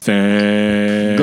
Thanks.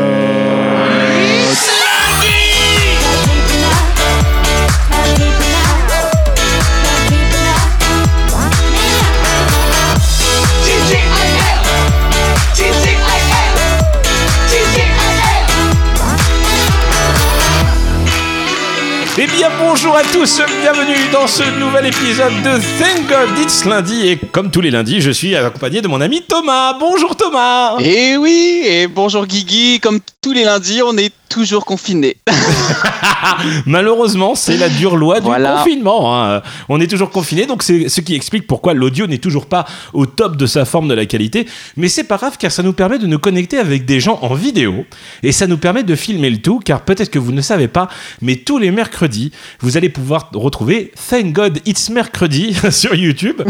Bonjour à tous, bienvenue dans ce nouvel épisode de Thank God It's lundi et comme tous les lundis je suis accompagné de mon ami Thomas. Bonjour Thomas Et oui, et bonjour Guigui, comme tous les lundis on est toujours confiné. Malheureusement c'est la dure loi du Voilà. confinement. hein. On est toujours confiné donc c'est ce qui explique pourquoi l'audio n'est toujours pas au top de sa forme de la qualité. Mais c'est pas grave car ça nous permet de nous connecter avec des gens en vidéo et ça nous permet de filmer le tout car peut-être que vous ne savez pas mais tous les mercredis vous allez pouvoir retrouver Thank God It's mercredi sur YouTube.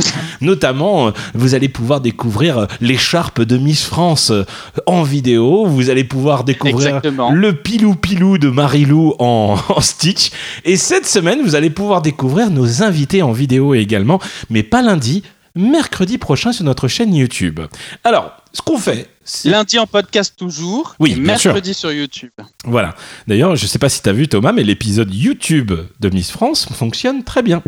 Notamment, euh, vous allez pouvoir découvrir euh, l'écharpe de Miss France euh, en vidéo. Vous allez pouvoir découvrir Exactement. le pilou-pilou de Marilou en, en Stitch. Et cette semaine, vous allez pouvoir découvrir nos invités en vidéo également, mais pas lundi, mercredi prochain sur notre chaîne YouTube. Alors, ce qu'on fait, c'est... Lundi en podcast toujours, Oui, et bien sûr. mercredi sur YouTube. Voilà. D'ailleurs, je sais pas si tu as vu Thomas, mais l'épisode YouTube de Miss France fonctionne très bien.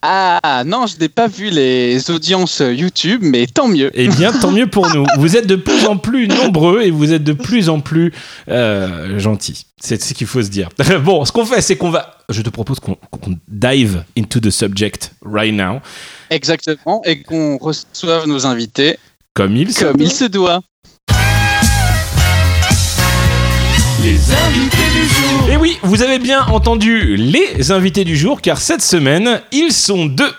Ah non, je n'ai pas vu les audiences YouTube, mais tant mieux. Eh bien, tant mieux pour nous. Vous êtes de plus en plus nombreux et vous êtes de plus en plus euh, gentils. C'est ce qu'il faut se dire. Bon, ce qu'on fait, c'est qu'on va. Je te propose qu'on dive into the subject right now, Exactement, et qu'on reçoive nos invités comme il se. comme il se doit. Les invités du jour. Et oui, vous avez bien entendu les invités du jour, car cette semaine, ils sont deux.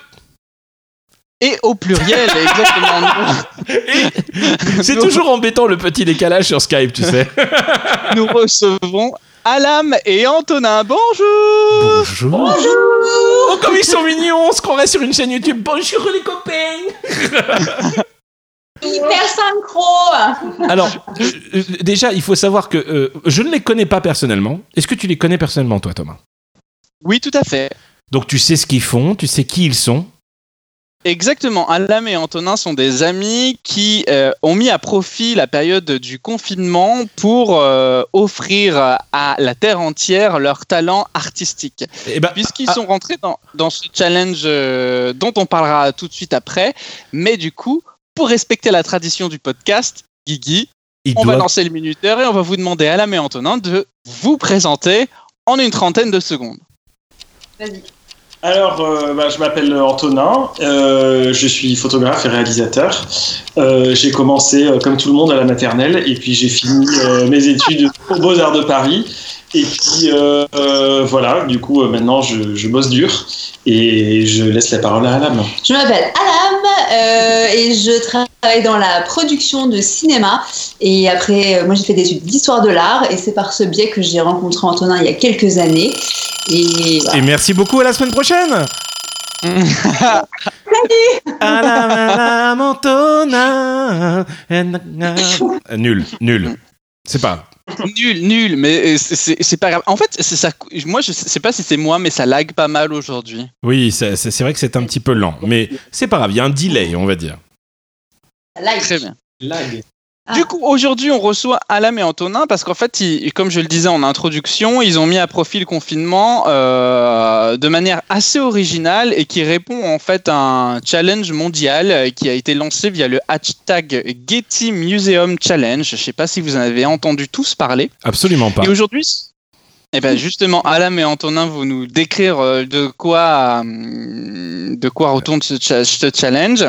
Et au pluriel, exactement. C'est toujours embêtant le petit décalage sur Skype, tu sais. Nous recevons Alam et Antonin. Bonjour Bonjour. Oh, comme ils sont mignons, on se croirait sur une chaîne YouTube. Bonjour les copains. Hyper synchro. Alors, euh, euh, déjà, il faut savoir que euh, je ne les connais pas personnellement. Est-ce que tu les connais personnellement, toi, Thomas? Oui, tout à fait. Donc, tu sais ce qu'ils font, tu sais qui ils sont. Exactement. Alam et Antonin sont des amis qui euh, ont mis à profit la période du confinement pour euh, offrir à la terre entière leur talent artistique. Eh ben, Puisqu'ils ah, sont rentrés dans, dans ce challenge euh, dont on parlera tout de suite après. Mais du coup, pour respecter la tradition du podcast, Guigui, on va lancer le minuteur et on va vous demander Alam et Antonin de vous présenter en une trentaine de secondes. Vas-y. Alors, euh, bah, je m'appelle Antonin, euh, je suis photographe et réalisateur. Euh, j'ai commencé, comme tout le monde, à la maternelle, et puis j'ai fini mes études aux Beaux-Arts de Paris. Et puis, euh, euh, voilà, du coup, euh, maintenant, je, je bosse dur, et je laisse la parole à Alam. Je m'appelle Alam euh, et je travaille dans la production de cinéma. Et après, euh, moi j'ai fait des études d'histoire de l'art et c'est par ce biais que j'ai rencontré Antonin il y a quelques années. Et voilà. Et merci beaucoup, à la semaine prochaine Alam, Alam, Antonin. Nul, nul. C'est pas. Nul, nul, mais euh, c'est- pas grave. En fait, c'est ça. Moi, je sais pas si c'est moi, mais ça lag pas mal aujourd'hui. Oui, c'est vrai que c'est un petit peu lent, mais c'est pas grave, il y a un delay, on va dire. Like. Très bien. Lag. Ah. Du coup, aujourd'hui, on reçoit Alam et Antonin parce qu'en fait, ils- comme je le disais en introduction, ils ont mis à profit le confinement euh, de manière assez originale et qui répond en fait à un challenge mondial euh, qui a été lancé via le hashtag Getty Museum Challenge. Je sais pas si vous en avez entendu tous parler. Absolument pas. Et aujourd'hui, eh ben justement, Alam et Antonin vont nous décrire euh, de quoi, de quoi retourne ce challenge.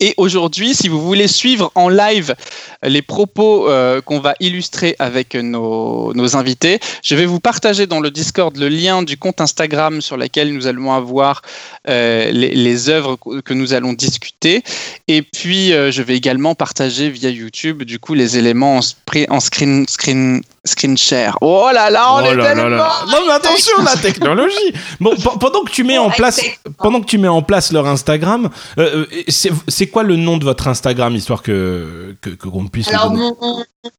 Et aujourd'hui, si vous voulez suivre en live les propos euh, qu'on va illustrer avec nos, nos invités, je vais vous partager dans le Discord le lien du compte Instagram sur lequel nous allons avoir euh, les, les œuvres que nous allons discuter. Et puis, euh, je vais également partager via YouTube, du coup, les éléments en, screen, screen, screen share. Oh là là, on Oh est là là tellement là. Non mais attention la technologie. Bon, pe- pendant que tu mets en place, pendant que tu mets en place leur Instagram, c'est c'est quoi le nom de votre Instagram histoire que qu'on puisse. Alors, mon,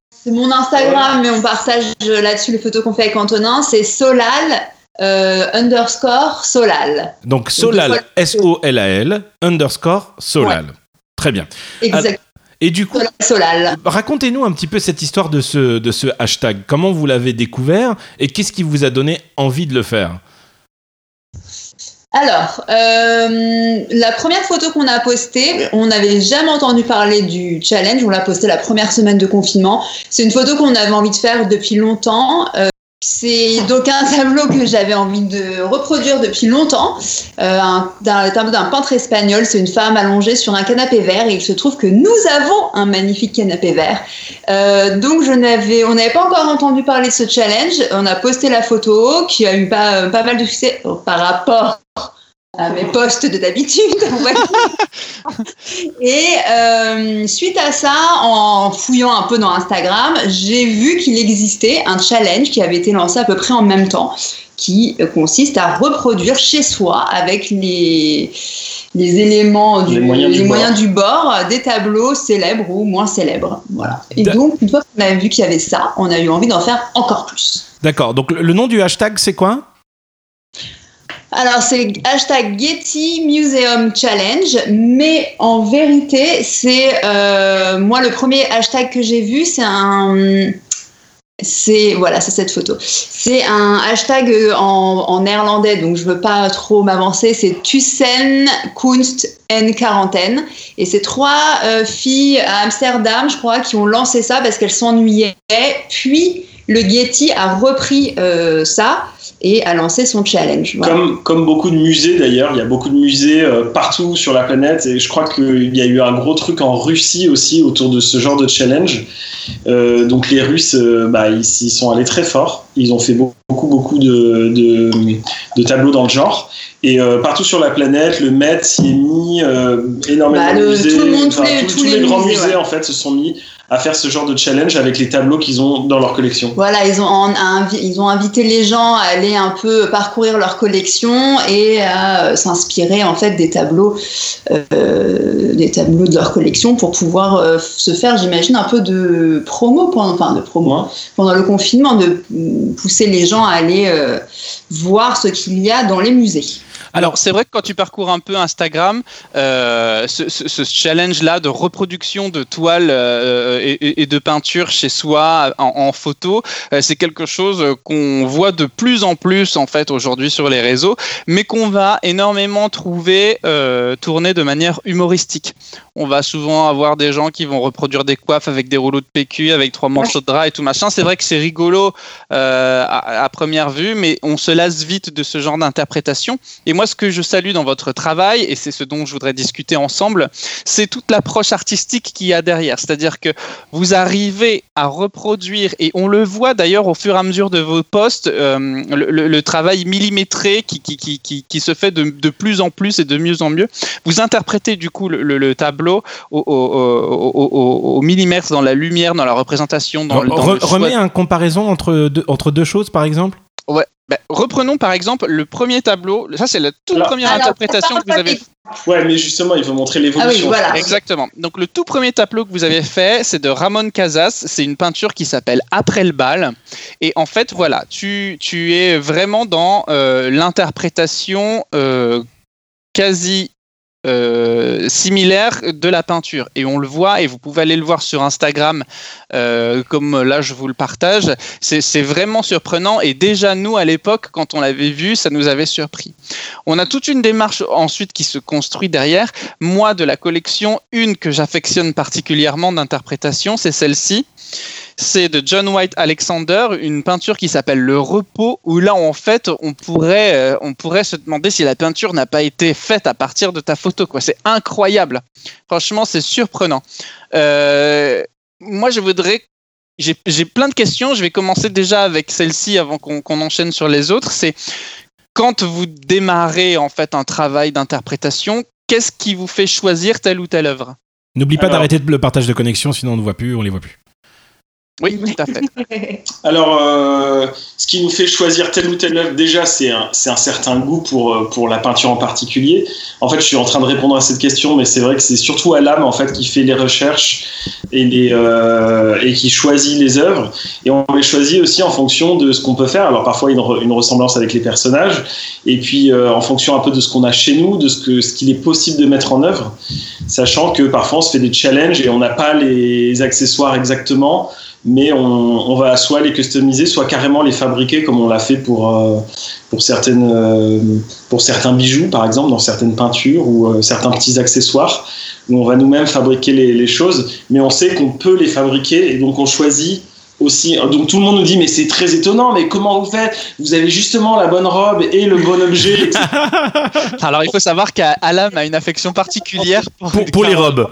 c'est mon Instagram, mais on partage là-dessus les photos qu'on fait avec Antonin. C'est solal euh, underscore solal. Donc Solal Donc, S O L A L underscore Solal. Très bien. Exact. Et du coup, Solal. racontez-nous un petit peu cette histoire de ce, de ce hashtag. Comment vous l'avez découvert et qu'est-ce qui vous a donné envie de le faire? Alors, euh, la première photo qu'on a postée, on n'avait jamais entendu parler du challenge. On l'a postée la première semaine de confinement. C'est une photo qu'on avait envie de faire depuis longtemps. Euh, c'est donc un tableau que j'avais envie de reproduire depuis longtemps, euh, un, un tableau d'un peintre espagnol. C'est une femme allongée sur un canapé vert et il se trouve que nous avons un magnifique canapé vert. Euh, donc je n'avais, on n'avait pas encore entendu parler de ce challenge. On a posté la photo qui a eu pas, pas mal de succès par rapport à mes posts de d'habitude. Et euh, suite à ça, en fouillant un peu dans Instagram, j'ai vu qu'il existait un challenge qui avait été lancé à peu près en même temps, qui consiste à reproduire chez soi avec les, les éléments du, Les moyens du les bord. du bord des tableaux célèbres ou moins célèbres. Voilà. Et donc, une fois qu'on a vu qu'il y avait ça, on a eu envie d'en faire encore plus. D'accord. Donc le nom du hashtag, c'est quoi? Alors, c'est hashtag Getty Museum Challenge, mais en vérité, c'est euh, moi le premier hashtag que j'ai vu, c'est un. Voilà, c'est cette photo. C'est un hashtag euh, en, néerlandais, donc je veux pas trop m'avancer. C'est Tussen Kunst en quarantaine, et c'est trois euh, filles à Amsterdam, je crois, qui ont lancé ça parce qu'elles s'ennuyaient. Puis le Getty a repris ça et a lancé son challenge. Voilà. Comme, comme beaucoup de musées d'ailleurs, il y a beaucoup de musées euh, partout sur la planète et je crois qu'il y a eu un gros truc en Russie aussi autour de ce genre de challenge. Euh, donc les Russes, euh, bah, ils, ils sont allés très fort. Ils ont fait beaucoup, beaucoup de, de, de tableaux dans le genre. Et partout sur la planète, le Met s'y est mis, énormément Bah, de musées, tout le monde, enfin, tous les- tous- tous tous les les grands musées, musées ouais. en fait se sont mis à faire ce genre de challenge avec les tableaux qu'ils ont dans leur collection. Voilà, ils ont, ils ont invité les gens à aller un peu parcourir leur collection et à euh, s'inspirer en fait des tableaux, euh, des tableaux de leur collection pour pouvoir euh, se faire, j'imagine, un peu de promo pendant, enfin de promo Ouais. pendant le confinement, de pousser les gens à aller euh, voir ce qu'il y a dans les musées. Alors, c'est vrai que quand tu parcours un peu Instagram, euh, ce, ce- ce challenge-là de reproduction de toiles euh, et, de peinture chez soi en, en photo, euh, c'est quelque chose qu'on voit de plus en plus en fait aujourd'hui sur les réseaux, mais qu'on va énormément trouver euh, tourné de manière humoristique. On va souvent avoir des gens qui vont reproduire des coiffes avec des rouleaux de PQ, avec trois morceaux de drap et tout machin. C'est vrai que c'est rigolo euh, à, à première vue, mais on se lasse vite de ce genre d'interprétation. Et moi, ce que je salue dans votre travail, et c'est ce dont je voudrais discuter ensemble, c'est toute l'approche artistique qu'il y a derrière. C'est-à-dire que vous arrivez à reproduire, et on le voit d'ailleurs au fur et à mesure de vos posts, euh, le, le- le travail millimétré qui, qui, qui, qui, qui se fait de, de plus en plus et de mieux en mieux. Vous interprétez du coup le, le- le tableau au, au, au, au- au- au millimètre dans la lumière, dans la représentation, dans, dans Re- le choix Remets un comparaison entre deux, entre deux choses, par exemple Ben, reprenons par exemple le premier tableau. Ça, c'est la toute Alors- première Alors, interprétation que vous avez. Ouais, mais justement, il faut montrer l'évolution. Ah oui, voilà. Exactement. Donc le tout premier tableau que vous avez fait, c'est de Ramon Casas. C'est une peinture qui s'appelle Après le bal. Et en fait, voilà, tu, tu es vraiment dans euh, l'interprétation euh, quasi euh, similaire de la peinture. Et on le voit, et vous pouvez aller le voir sur Instagram, euh, comme là je vous le partage. C'est vraiment surprenant. Et déjà, nous, à l'époque, quand on l'avait vu, ça nous avait surpris. On a toute une démarche ensuite qui se construit derrière. Moi, de la collection, une que j'affectionne particulièrement d'interprétation, c'est celle-ci. C'est de John White Alexander, une peinture qui s'appelle Le Repos, où là, en fait, on pourrait, euh, on pourrait se demander si la peinture n'a pas été faite à partir de ta photo. quoi. C'est incroyable. Franchement, c'est surprenant. Euh, moi, je voudrais. J'ai j'ai plein de questions. Je vais commencer déjà avec celle-ci avant qu'on qu'on enchaîne sur les autres. C'est quand vous démarrez en fait un travail d'interprétation, qu'est-ce qui vous fait choisir telle ou telle œuvre? N'oublie pas Alors- d'arrêter le partage de connexion, sinon on ne voit plus, on les voit plus. Oui, tout à fait. Alors, euh, ce qui nous fait choisir telle ou telle œuvre, déjà, c'est un, certain goût pour, euh, pour la peinture en particulier. En fait, je suis en train de répondre à cette question, mais c'est vrai que c'est surtout Alam en fait qui fait les recherches et, les, euh, et qui choisit les œuvres. Et on les choisit aussi en fonction de ce qu'on peut faire. Alors, parfois, une, re- une ressemblance avec les personnages, et puis euh, en fonction un peu de ce qu'on a chez nous, de ce qu'il est possible de mettre en œuvre, sachant que parfois on se fait des challenges et on n'a pas les accessoires exactement mais on, on va soit les customiser, soit carrément les fabriquer comme on l'a fait pour, euh, pour, certaines, euh, pour certains bijoux, par exemple, dans certaines peintures ou euh, certains petits accessoires, où on va nous-mêmes fabriquer les, les choses, mais on sait qu'on peut les fabriquer et donc on choisit aussi. Donc tout le monde nous dit, mais c'est très étonnant, mais comment vous faites? Vous avez justement la bonne robe et le bon objet. Alors, il faut savoir qu'Alam a une affection particulière pour, Pour, pour les robes.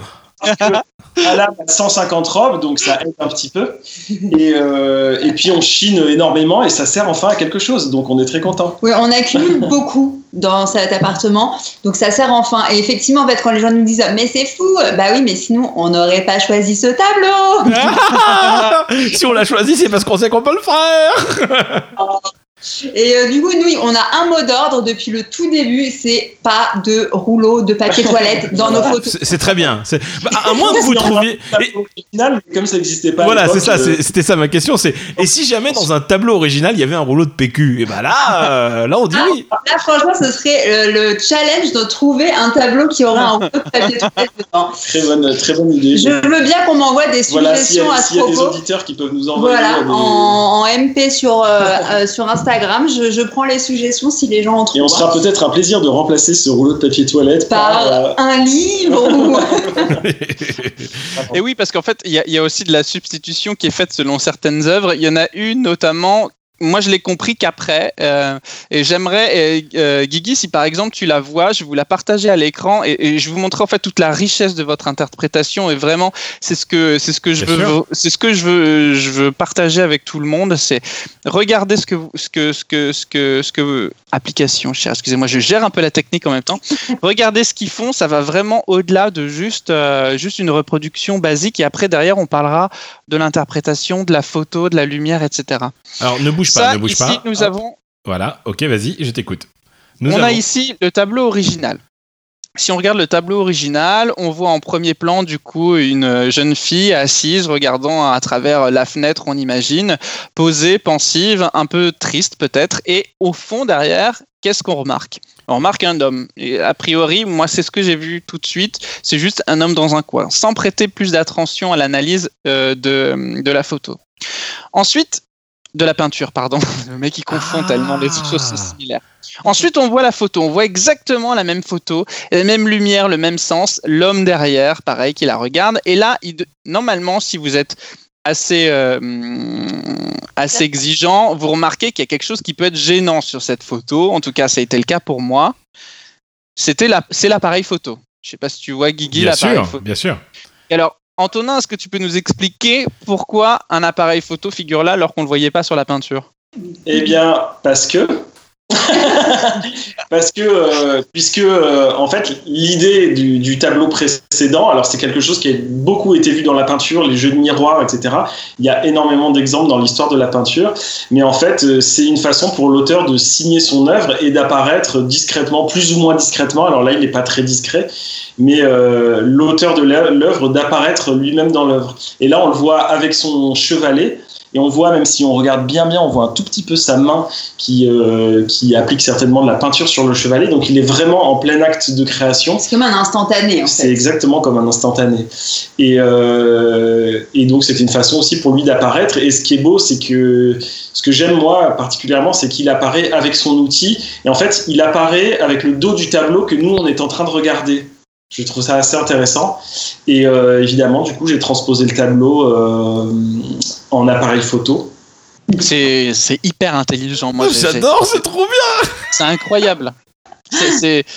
Alam a 150 robes, donc ça aide un petit peu. Et, euh, et puis on chine énormément et ça sert enfin à quelque chose, donc on est très content. Oui, on accumule beaucoup dans cet appartement, donc ça sert enfin. Et effectivement, en fait, quand les gens nous disent mais c'est fou, bah oui, mais sinon on n'aurait pas choisi ce tableau. si on l'a choisi, c'est parce qu'on sait qu'on peut le faire. Et euh, du coup, nous, on a un mot d'ordre depuis le tout début, c'est pas de rouleau de papier toilette dans nos photos. C'est très bien. Bah, à moins que vous trouviez. et- original, comme ça n'existait pas. à Voilà, c'est ça, euh, c'était ça ma question. C'est et si jamais dans un tableau original il y avait un rouleau de PQ, et bah là, euh, là on dit oui. Là, franchement, ce serait le challenge de trouver un tableau qui aurait un rouleau de papier toilette dedans. Très bonne, très bonne idée. Je veux bien qu'on m'envoie des Voilà, s'il y, suggestions a- à s'il ce y a des propos. auditeurs qui peuvent nous envoyer Voilà, des- en, en MP sur, euh, euh, sur Instagram, je, je prends les suggestions si les gens en trouvent. Et on sera peut-être un plaisir de remplacer ce rouleau de papier toilette par. euh, un livre ou... Et oui, parce qu'en fait, il y, y a aussi de la substitution qui est faite selon certaines œuvres. Il y en a une notamment. Moi, je l'ai compris qu'après, euh, et j'aimerais, euh, Guigui, si par exemple tu la vois, je vais vous la partager à l'écran et, et je vais vous montrer en fait toute la richesse de votre interprétation et vraiment, c'est ce que c'est ce que je Bien veux, c'est ce que je veux, je veux partager avec tout le monde. C'est regarder ce que vous- ce que ce que ce que ce que application, cher, excusez-moi, je gère un peu la technique en même temps. Regardez ce qu'ils font, ça va vraiment au-delà de juste, euh, juste une reproduction basique. Et après, derrière, on parlera de l'interprétation, de la photo, de la lumière, etc. Alors ne bouge pas, ne bouge ici, pas. nous Hop, avons, Voilà, ok, vas-y, je t'écoute. Nous on avons- a ici le tableau original. Si on regarde le tableau original, on voit en premier plan du coup une jeune fille assise, regardant à travers la fenêtre, on imagine, posée, pensive, un peu triste peut-être. Et au fond derrière, qu'est-ce qu'on remarque? On remarque un homme. Et a priori, moi, c'est ce que j'ai vu tout de suite. C'est juste un homme dans un coin, sans prêter plus d'attention à l'analyse euh, de, de la photo. Ensuite, de la peinture, pardon. Le mec, il confond Ah. tellement les choses sont similaires. Ensuite, on voit la photo. On voit exactement la même photo, la même lumière, le même sens. L'homme derrière, pareil, qui la regarde. Et là, il normalement, si vous êtes assez, euh, hum, assez exigeant, vous remarquez qu'il y a quelque chose qui peut être gênant sur cette photo. En tout cas, ça a été le cas pour moi. C'était la, c'est l'appareil photo. Je sais pas si tu vois Guigui Bien l'appareil sûr, photo. bien sûr. Et alors, Antonin, est-ce que tu peux nous expliquer pourquoi un appareil photo figure là alors qu'on ne le voyait pas sur la peinture? Eh bien, parce que. parce que, euh, puisque, euh, en fait, l'idée du, tableau précédent, alors c'est quelque chose qui a beaucoup été vu dans la peinture, les jeux de miroirs, etc. Il y a énormément d'exemples dans l'histoire de la peinture, mais en fait, euh, c'est une façon pour l'auteur de signer son œuvre et d'apparaître discrètement, plus ou moins discrètement. Alors là, il n'est pas très discret, mais l'auteur de l'œuvre d'apparaître lui-même dans l'œuvre. Et là, on le voit avec son chevalet. Et on voit, même si on regarde bien bien, on voit un tout petit peu sa main qui, euh, qui applique certainement de la peinture sur le chevalet. Donc il est vraiment en plein acte de création. C'est comme un instantané, en C'est fait. exactement comme un instantané. Et, euh, et donc c'est une façon aussi pour lui d'apparaître. Et ce qui est beau, c'est que ce que j'aime moi particulièrement, c'est qu'il apparaît avec son outil. Et en fait, il apparaît avec le dos du tableau que nous, on est en train de regarder. Je trouve ça assez intéressant. Et euh, évidemment, du coup, j'ai transposé le tableau euh, en appareil photo. C'est hyper intelligent. Moi, j'ai- J'adore, c'est trop bien. C'est incroyable.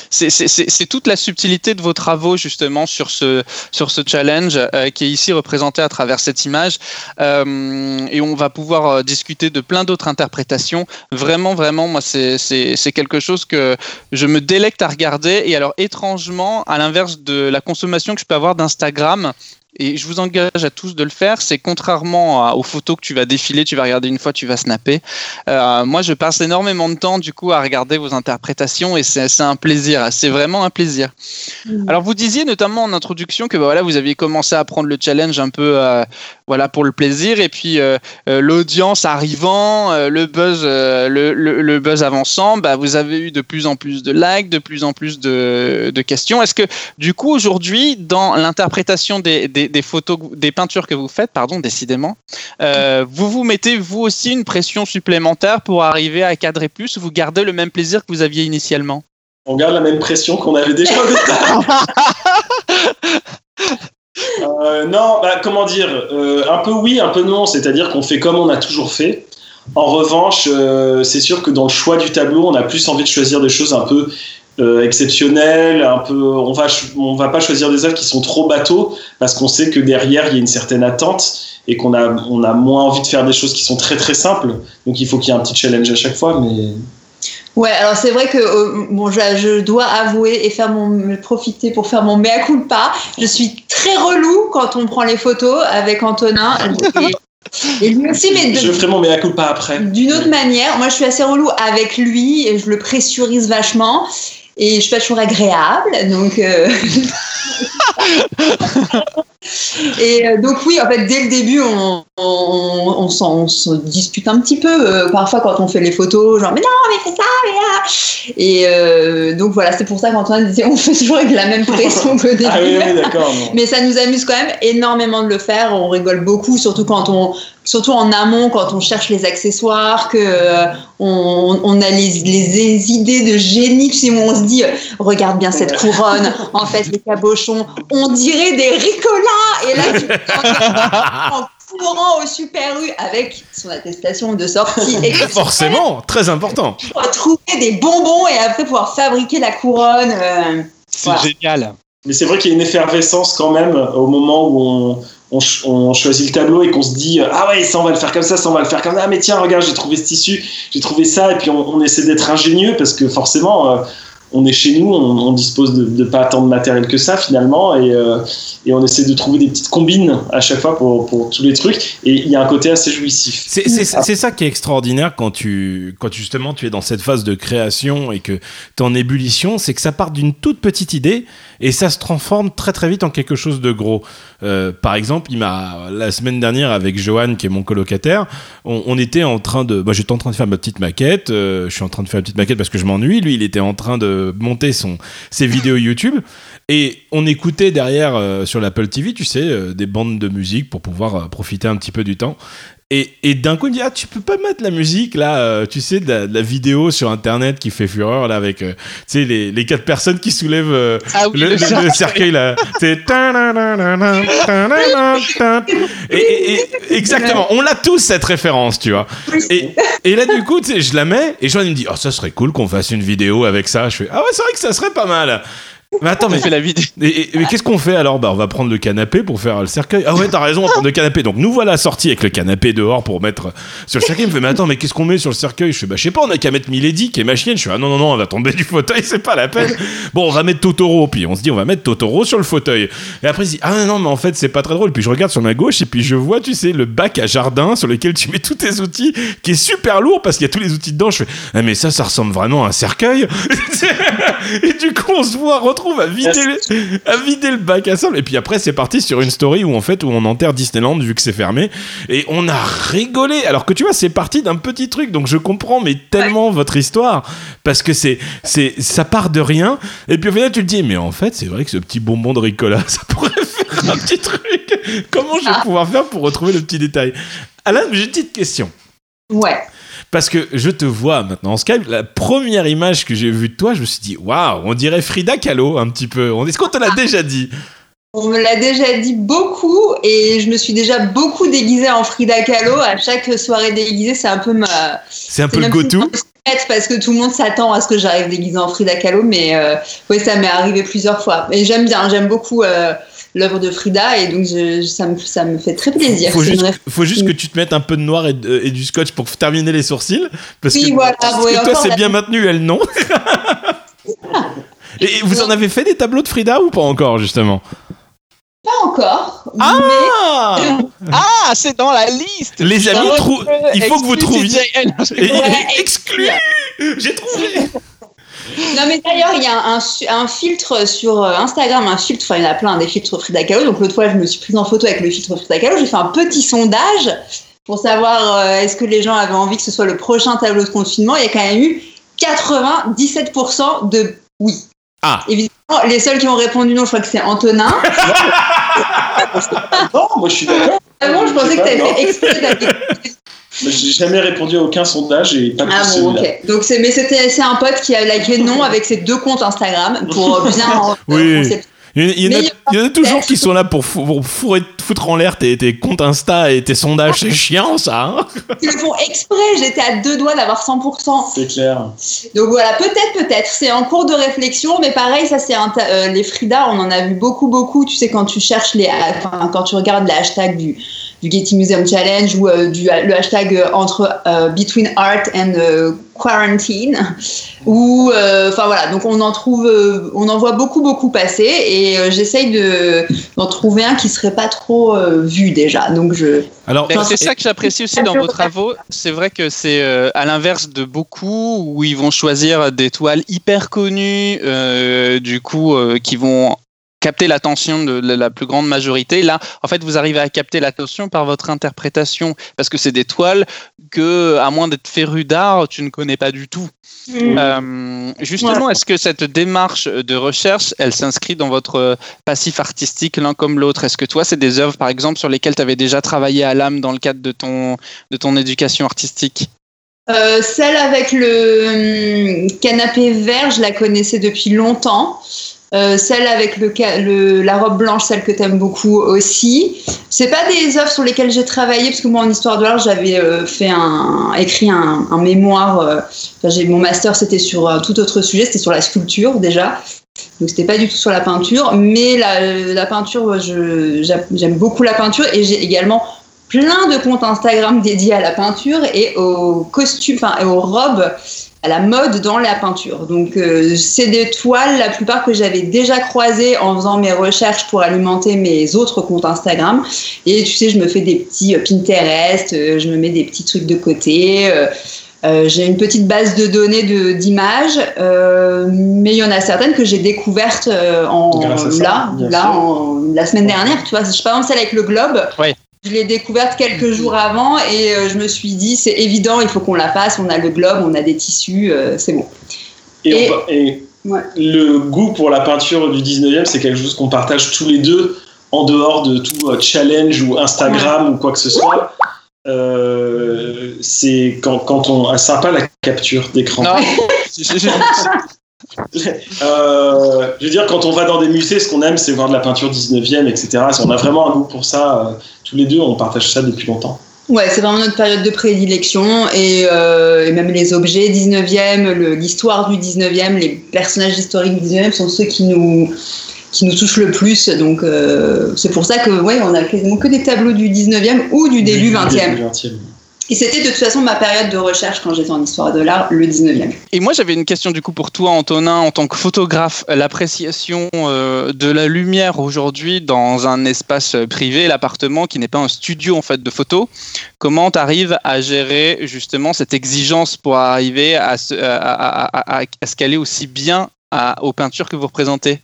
C'est- toute la subtilité de vos travaux justement sur ce, sur ce challenge euh, qui est ici représenté à travers cette image. Euh, et on va pouvoir euh, discuter de plein d'autres interprétations. Vraiment, vraiment, moi, c'est quelque chose que je me délecte à regarder. Et alors, étrangement, à l'inverse de la consommation que je peux avoir d'Instagram, et je vous engage à tous de le faire, c'est contrairement aux photos que tu vas défiler, tu vas regarder une fois, tu vas snapper. Euh, moi, je passe énormément de temps du coup à regarder vos interprétations et c'est un plaisir, c'est vraiment un plaisir. Mmh. Alors, vous disiez notamment en introduction que bah, voilà, vous aviez commencé à prendre le challenge un peu euh, voilà pour le plaisir et puis euh, l'audience arrivant, le buzz, le, le, buzz avançant, bah, vous avez eu de plus en plus de likes, de plus en plus de, de questions. Est-ce que du coup aujourd'hui dans l'interprétation des des, photos, des peintures que vous faites, pardon, décidément, euh, vous vous mettez vous aussi une pression supplémentaire pour arriver à cadrer plus ou vous gardez le même plaisir que vous aviez initialement? On garde la même pression qu'on avait déjà au départ. Euh, non, bah, comment dire euh, Un peu oui, un peu non. C'est-à-dire qu'on fait comme on a toujours fait. En revanche, c'est sûr que dans le choix du tableau, on a plus envie de choisir des choses un peu euh, exceptionnel, un peu, on va, on va pas choisir des œuvres qui sont trop bateaux parce qu'on sait que derrière il y a une certaine attente et qu'on a, on a moins envie de faire des choses qui sont très très simples. Donc il faut qu'il y ait un petit challenge à chaque fois, mais. Ouais, alors c'est vrai que euh, bon, je, je, dois avouer et faire mon me profiter pour faire mon mea culpa. Je suis très relou quand on prend les photos avec Antonin. Et, lui aussi, mais je ferai mon mea culpa après. D'une autre manière, moi je suis assez relou avec lui et je le pressurise vachement et je suis pas toujours agréable, donc. Euh, et euh, donc oui, en fait, dès le début, on, on, on, se dispute un petit peu. Euh, parfois, quand on fait les photos, genre mais non, mais fais ça, mais là. Et donc voilà, c'est pour ça qu'Antoine disait, on fait toujours avec la même pression que début. ah oui, oui, d'accord. Mais ça nous amuse quand même énormément de le faire. On rigole beaucoup, surtout quand on surtout en amont quand on cherche les accessoires, que euh, on, a les, les, idées de génie, si on se dit regarde bien cette couronne, en fait les cabochons, on dirait des ricolas et là tu en courant au Super U avec son attestation de sortie. Forcément, très important. Pour trouver des bonbons et après pouvoir fabriquer la couronne. Euh, c'est génial. Mais c'est vrai qu'il y a une effervescence quand même au moment où on, on, choisit le tableau et qu'on se dit ah ouais ça on va le faire comme ça ça on va le faire comme ça. Ah mais tiens regarde j'ai trouvé ce tissu j'ai trouvé ça. Et puis on, essaie d'être ingénieux parce que forcément euh, on est chez nous on, dispose de, pas tant de matériel que ça finalement et, euh, et, on essaie de trouver des petites combines à chaque fois pour, pour tous les trucs et il y a un côté assez jouissif c'est ça qui est extraordinaire quand tu quand justement tu es dans cette phase de création et que tu es en ébullition c'est que ça part d'une toute petite idée et ça se transforme très très vite en quelque chose de gros. Euh, par exemple, il m'a la semaine dernière avec Johan qui est mon colocataire, on, était en train de, bah, j'étais en train de faire ma petite maquette, euh, je suis en train de faire une petite maquette parce que je m'ennuie. Lui, il était en train de monter son ses vidéos YouTube et on écoutait derrière euh, sur l'Apple TV, tu sais, des bandes de musique pour pouvoir profiter un petit peu du temps. Et, et d'un coup, il dit Ah, tu peux pas mettre la musique là, euh, tu sais, de la, vidéo sur internet qui fait fureur là, avec euh, tu sais, les, les, quatre personnes qui soulèvent euh, ah le, cercueil là. C'est. Et, et, exactement, on l'a tous cette référence, tu vois. Et, et là, du coup, tu sais, je la mets et Joanne me dit Oh, ça serait cool qu'on fasse une vidéo avec ça. Je fais Ah ouais, c'est vrai que ça serait pas mal. Mais attends, mais, fait la vidéo. mais qu'est-ce qu'on fait alors? Bah, on va prendre le canapé pour faire le cercueil. Ah ouais, t'as raison, on va prendre le canapé. Donc nous voilà sortis avec le canapé dehors pour mettre sur le cercueil. Il me fait, mais attends, mais qu'est-ce qu'on met sur le cercueil? Je fais, bah, je sais pas, on a qu'à mettre Milady qui est ma chienne. Je fais, ah non, non, non, on va tomber du fauteuil, c'est pas la peine. Bon, on va mettre Totoro. Puis on se dit, on va mettre Totoro sur le fauteuil. Et après, il se dit, ah non, mais en fait, c'est pas très drôle. Puis je regarde sur ma gauche et puis je vois, tu sais, le bac à jardin sur lequel tu mets tous tes outils qui est super lourd parce qu'il y a tous les outils dedans. Je fais, ah, mais ça, ça ressemble vraiment à un cercueil. et du coup, on se voit, retrouve à vider à vider le bac à sable. Et puis après, c'est parti sur une story où en fait, où on enterre Disneyland vu que c'est fermé. Et on a rigolé. Alors que tu vois, c'est parti d'un petit truc. Donc je comprends, mais tellement votre histoire. Parce que c'est, c'est, ça part de rien. Et puis au final, tu te dis, mais en fait, c'est vrai que ce petit bonbon de Ricola, ça pourrait faire un petit truc. Comment je vais ah. pouvoir faire pour retrouver le petit détail? Alain, j'ai une petite question. Ouais. Parce que je te vois maintenant en Skype. La première image que j'ai vue de toi, je me suis dit, waouh, on dirait Frida Kahlo un petit peu. Est-ce qu'on te l'a déjà dit? On me l'a déjà dit beaucoup et je me suis déjà beaucoup déguisée en Frida Kahlo. À chaque soirée déguisée, c'est un peu ma. C'est un peu le go-to. Parce que tout le monde s'attend à ce que j'arrive déguisée en Frida Kahlo, mais euh, oui, ça m'est arrivé plusieurs fois. Et j'aime bien, j'aime beaucoup. Euh, l'œuvre de Frida et donc ça, me, ça me fait très plaisir. Faut, juste, faut juste que tu te mettes un peu de noir et, du scotch pour terminer les sourcils. Parce oui, que, voilà, toi c'est bien maintenu, elle non? et vous en avez fait des tableaux de Frida ou pas encore justement? Pas encore. Ah Ah, c'est dans la liste. Les amis, trou- il faut que vous trouviez. Ouais, Exclu J'ai trouvé Non mais d'ailleurs il y a un, filtre sur euh, Instagram, un filtre, enfin il y en a plein des filtres Frida Kahlo. Donc l'autre fois je me suis prise en photo avec le filtre Frida Kahlo. J'ai fait un petit sondage pour savoir euh, est-ce que les gens avaient envie que ce soit le prochain tableau de confinement. Il y a quand même eu 97% de oui. Ah. Évidemment les seuls qui ont répondu non, je crois que c'est Antonin. Non, moi je suis d'accord. Ah bon, je pensais que tu avais fait exprès J'ai jamais répondu à aucun sondage et pas plus Ah bon, ok. Donc c'est, mais c'était, c'est un pote qui a liké non avec ses deux comptes Instagram pour bien. Oui. Il y, en a- il y en a, Mais il y a il y en a toujours qui sont là pour, fou- pour fourrer- foutre en l'air tes, tes comptes Insta et tes sondages. C'est chiant, ça. hein Ils le font exprès. J'étais à deux doigts d'avoir 100%. C'est clair. Donc voilà, peut-être, peut-être. C'est en cours de réflexion, mais pareil, ça c'est un ta- euh, les Frida, on en a vu beaucoup, beaucoup. Tu sais quand tu cherches les, enfin, quand tu regardes les hashtags du du Getty Museum Challenge ou euh, du le hashtag euh, entre euh, between art and euh, quarantine. Ou euh, enfin voilà. Donc on en trouve euh, on en voit beaucoup beaucoup passer. Et euh, j'essaye de d'en trouver un qui serait pas trop euh, vu déjà. Donc je Alors, Ben, c'est ça que j'apprécie aussi dans vos travaux. C'est vrai que c'est euh, à l'inverse de beaucoup où ils vont choisir des toiles hyper connues, euh, du coup, euh, qui vont capter l'attention de la plus grande majorité. Là, en fait, vous arrivez à capter l'attention par votre interprétation, parce que c'est des toiles que, à moins d'être féru d'art, tu ne connais pas du tout. Euh, justement, est-ce que cette démarche de recherche, elle s'inscrit dans votre passif artistique l'un comme l'autre? Est-ce que toi, c'est des œuvres, par exemple, sur lesquelles tu avais déjà travaillé à l'âme dans le cadre de ton, de ton éducation artistique? Euh, celle avec le hum, canapé vert, je la connaissais depuis longtemps. Euh, celle avec le, la robe blanche, celle que tu aimes beaucoup aussi. C'est pas des œuvres sur lesquelles j'ai travaillé parce que moi en histoire de l'art j'avais euh, fait un écrit un, mémoire. euh, j'ai mon master c'était sur un tout autre sujet, c'était sur la sculpture déjà. Donc c'était pas du tout sur la peinture, mais la, la peinture, j'aime beaucoup la peinture et j'ai également plein de comptes Instagram dédiés à la peinture et aux costumes, enfin et aux robes, à la mode dans la peinture. Donc euh, c'est des toiles, la plupart que j'avais déjà croisées en faisant mes recherches pour alimenter mes autres comptes Instagram. Et tu sais, je me fais des petits euh, Pinterest, euh, je me mets des petits trucs de côté. euh, euh, j'ai une petite base de données de- d'images, euh, mais il y en a certaines que j'ai découvertes euh, en, ça, là, là en- la semaine dernière. Tu vois, je sais pas, celle avec le globe. Ouais. Je l'ai découverte quelques jours avant et euh, je me suis dit, c'est évident, il faut qu'on la fasse. On a le globe, on a des tissus, euh, c'est bon. Et, Et- on va- et Ouais. le goût pour la peinture du 19e, c'est quelque chose qu'on partage tous les deux en dehors de tout euh, challenge ou Instagram ou quoi que ce soit. Euh, c'est quand, quand on. Ah, sympa la capture d'écran. Euh, je veux dire, quand on va dans des musées, ce qu'on aime, c'est voir de la peinture 19e, etc. On a vraiment un goût pour ça. euh, tous les deux, on partage ça depuis longtemps. Ouais, c'est vraiment notre période de prédilection et, euh, et même les objets 19e, le- l'histoire du 19e, les personnages historiques du 19e sont ceux qui nous, qui nous touchent le plus. Donc c'est pour ça que ouais, on a quasiment que des tableaux du 19e ou du début 20e. Début 20e. Et c'était de toute façon ma période de recherche quand j'étais en histoire de l'art, le 19e. Et moi, j'avais une question du coup pour toi, Antonin, en tant que photographe. L'appréciation euh, de la lumière aujourd'hui dans un espace privé, l'appartement qui n'est pas un studio en fait de photo. Comment tu arrives à gérer justement cette exigence pour arriver à, se- à, à- à- se caler aussi bien aux peintures que vous représentez?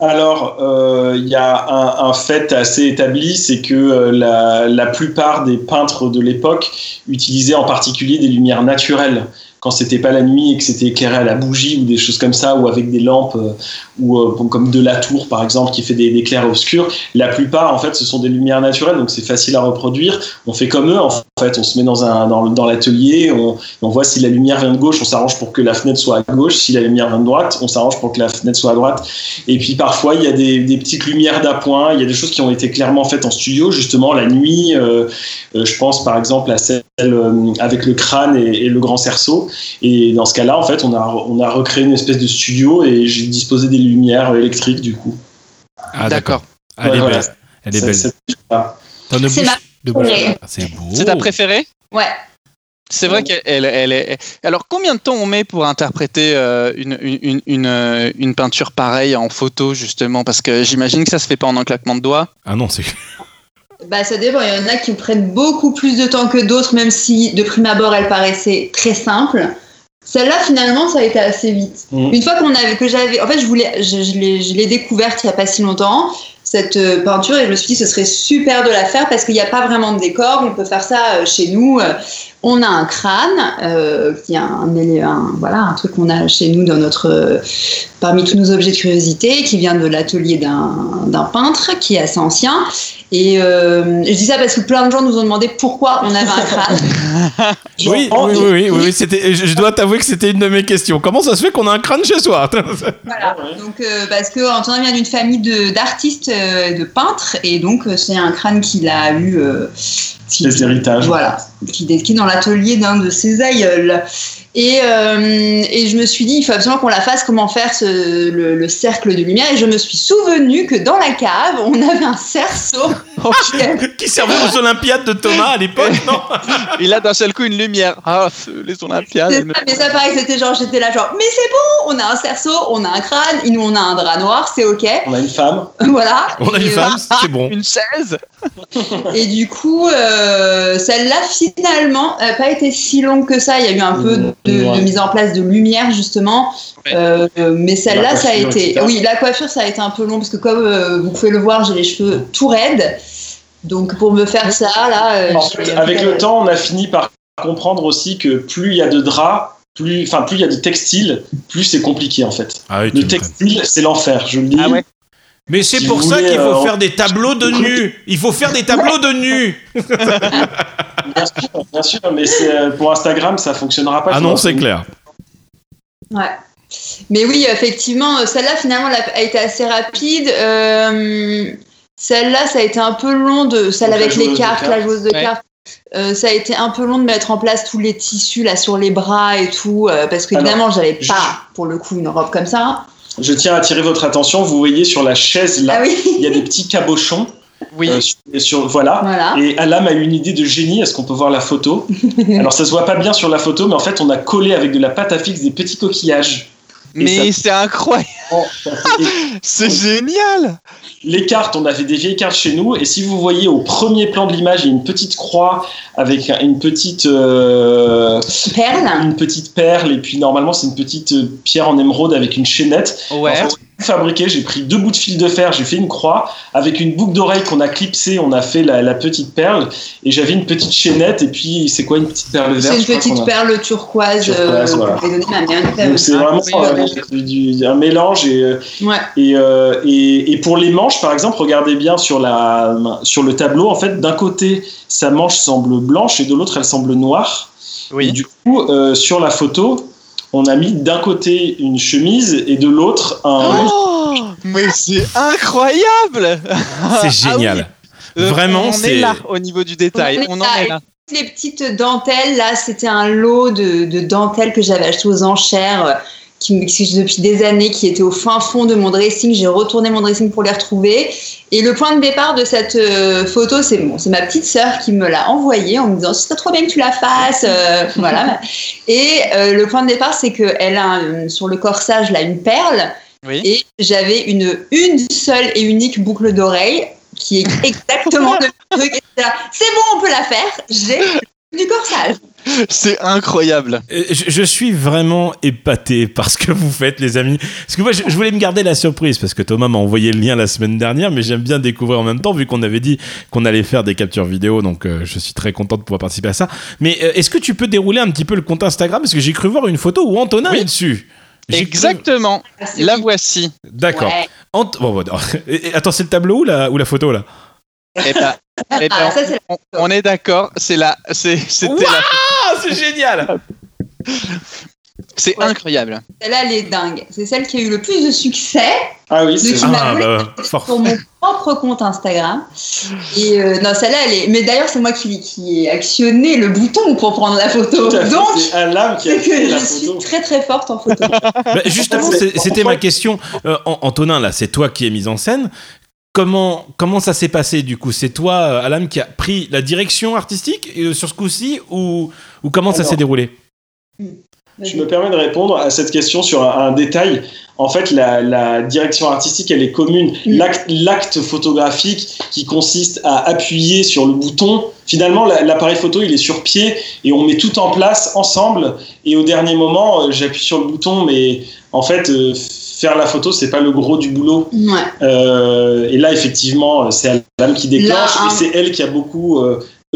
Alors, euh, il y a un, fait assez établi, c'est que euh, la plupart des peintres de l'époque utilisaient en particulier des lumières naturelles. Quand c'était pas la nuit et que c'était éclairé à la bougie ou des choses comme ça, ou avec des lampes, euh, ou euh, comme de la tour par exemple qui fait des, des clairs obscurs, la plupart en fait ce sont des lumières naturelles, donc c'est facile à reproduire. On fait comme eux en fait, on se met dans, un, dans, l'atelier, on, voit si la lumière vient de gauche, on s'arrange pour que la fenêtre soit à gauche, si la lumière vient de droite, on s'arrange pour que la fenêtre soit à droite. Et puis parfois, il y a des, petites lumières d'appoint, il y a des choses qui ont été clairement faites en studio, justement la nuit. euh, je pense par exemple à euh, avec le crâne et, et le grand cerceau. Et dans ce cas-là, en fait, on a, on a recréé une espèce de studio et j'ai disposé des lumières électriques du coup. Ah, d'accord. Elle Ouais, est voilà. belle. Elle est belle. ne C'est beau. C'est ta préférée? Ouais. C'est vrai qu'elle elle, elle est. Alors, combien de temps on met pour interpréter euh, une, une, une, euh, une peinture pareille en photo, justement? Parce que j'imagine que ça se fait pas en un claquement de doigts. Ah non, c'est. Bah, ça dépend. Il y en a qui prennent beaucoup plus de temps que d'autres, même si de prime abord elle paraissait très simple. Celle-là, finalement, ça a été assez vite. Mhm. Une fois qu'on avait, que j'avais, en fait, je voulais, je, je l'ai, découverte il y a pas si longtemps cette euh, peinture et je me suis dit ce serait super de la faire parce qu'il n'y a pas vraiment de décor. On peut faire ça euh, chez nous. Euh, On a un crâne euh, qui est un, voilà un truc qu'on a chez nous dans notre euh, parmi tous nos objets de curiosité qui vient de l'atelier d'un peintre qui est assez ancien. Et euh, je dis ça parce que plein de gens nous ont demandé pourquoi on avait un crâne. Oui, oui, oui, oui, oui, oui, c'était. Je je dois t'avouer que c'était une de mes questions. Comment ça se fait qu'on a un crâne chez soi Voilà. Donc, euh, parce que Antonin vient d'une famille de, d'artistes euh, de peintres, et donc euh, c'est un crâne qu'il a eu. euh, qui- Les héritages. Voilà, qui, qui est dans l'atelier d'un de ses aïeuls. Et, euh, et je me suis dit, il faut absolument qu'on la fasse, comment faire ce- le, le cercle de lumière. Et je me suis souvenu que dans la cave, on avait un cerceau. qui avait- Qui servait aux Olympiades de Thomas à l'époque, non Il a d'un seul coup une lumière. Ah, les Olympiades. Ça, mais ça, pareil, c'était genre, j'étais là, genre, mais c'est bon, on a un cerceau, on a un crâne, et nous, on a un drap noir, c'est ok. On a une femme. voilà. On a une femme, c'est bon. Une chaise Et du coup, euh, celle-là, finalement, n'a pas été si longue que ça. Il y a eu un peu de, de mise en place de lumière, justement. Ouais. Euh, mais celle-là, ça a été. etc. Oui, la coiffure, ça a été un peu long parce que, comme euh, vous pouvez le voir, j'ai les cheveux tout raides. Donc, pour me faire ça, là. euh, En fait, avec le temps, on a fini par comprendre aussi que plus il y a de draps, plus, enfin, plus il y a de textiles, plus c'est compliqué en fait. Ah oui, Le textile, c'est l'enfer, je le dis. Ah ouais. Mais c'est Si pour ça qu'il faut euh, faire des tableaux de nus. Il faut faire des tableaux de nus. Bien sûr, bien sûr, mais euh, pour Instagram, ça fonctionnera pas. Ah non, c'est clair. Ouais. Mais oui, effectivement, celle-là, finalement, a été assez rapide. Euh, celle-là, ça a été un peu long de. Celle Donc, avec les cartes, cartes. la joueuse de Ouais. cartes. Euh, ça a été un peu long de mettre en place tous les tissus là sur les bras et tout, euh, parce que Alors, évidemment, j'avais je- pas pour le coup une robe comme ça. Je tiens à attirer votre attention. Vous voyez sur la chaise là, Ah oui, il y a des petits cabochons. Oui. euh, sur, sur- voilà. voilà. Et Alam a eu une idée de génie. Est-ce qu'on peut voir la photo? Alors ça se voit pas bien sur la photo, mais en fait on a collé avec de la pâte à fixe des petits coquillages. Mais c'est incroyable. Oh, C'est génial. les cartes, on avait des vieilles cartes chez nous, et si vous voyez au premier plan de l'image, il y a une petite croix avec une petite, euh, Perle. une petite perle, et puis normalement c'est une petite euh, pierre en émeraude avec une chaînette. Ouais. En fait, j'ai fabriqué, j'ai pris deux bouts de fil de fer, j'ai fait une croix avec une boucle d'oreille qu'on a clipsée, on a fait la, la petite perle, et j'avais une petite chaînette, et puis c'est quoi une petite perle verte C'est une petite a- perle turquoise. Turquoise, euh, voilà. c'est vraiment oui, euh, oui. du- du- un mélange et, euh, Ouais. et, euh, et, et pour les manches par exemple regardez bien sur, la, sur le tableau en fait d'un côté sa manche semble blanche et de l'autre elle semble noire et Oui. du coup euh, sur la photo on a mis d'un côté une chemise et de l'autre un Oh, mais c'est incroyable. C'est génial. Ah oui. Euh, Vraiment, on c'est- est là au niveau du détail. On On est en là. est là. les petites dentelles, là, c'était un lot de, de dentelles que j'avais acheté aux enchères qui m'existe depuis des années, qui étaient au fin fond de mon dressing. J'ai retourné mon dressing pour les retrouver. Et le point de départ de cette euh, photo, c'est bon, c'est ma petite sœur qui me l'a envoyée en me disant ce serait trop bien que tu la fasses. euh, voilà. Et euh, le point de départ, c'est qu'elle a un- sur le corsage là une perle. Oui. Et j'avais une, une seule et unique boucle d'oreille qui est exactement le truc. C'est bon, on peut la faire. J'ai du corsage. C'est incroyable. Je, je suis vraiment épaté par ce que vous faites, les amis. Parce que moi, je, je voulais me garder la surprise, parce que Thomas m'a envoyé le lien la semaine dernière, mais j'aime bien découvrir en même temps, vu qu'on avait dit qu'on allait faire des captures vidéo, donc euh, je suis très content de pouvoir participer à ça. Mais euh, est-ce que tu peux dérouler un petit peu le compte Instagram? Parce que j'ai cru voir une photo où Antonin Oui. est dessus. Cru- Exactement. Ah, La voici. D'accord. Ouais. Ant- bon, bon, non. Et- et Attends, c'est le tableau ou la, ou la photo là? Eh ben, eh ben, Ah, ça, on, on est d'accord. C'est la. C'est. C'était. Ah, c'est génial C'est Ouais. incroyable. celle-là, elle est dingue. C'est celle qui a eu le plus de succès ah oui c'est qui ça. m'a Ah, bah, sur mon propre compte Instagram. Et euh, non, celle-là, elle est. Mais d'ailleurs, c'est moi qui, qui ai actionné le bouton pour prendre la photo. Donc, c'est que la je suis photo très très forte en photo. Bah, justement, c'était ma question. Euh, An- Antonin, là, c'est toi qui es mise en scène. Comment, comment ça s'est passé du coup? C'est toi, euh, Alam, qui a pris la direction artistique euh, sur ce coup-ci ou, ou comment ça s'est déroulé? Je me permets de répondre à cette question sur un, un détail. En fait, la, la direction artistique, elle est commune. Mm. L'acte- L'acte photographique qui consiste à appuyer sur le bouton, finalement, la- l'appareil photo, il est sur pied et on met tout en place ensemble. Et au dernier moment, euh, j'appuie sur le bouton, mais en fait, euh, faire la photo, c'est pas le gros du boulot. Ouais. Euh, et là, effectivement, c'est Alam qui déclenche Là, et c'est elle qui a beaucoup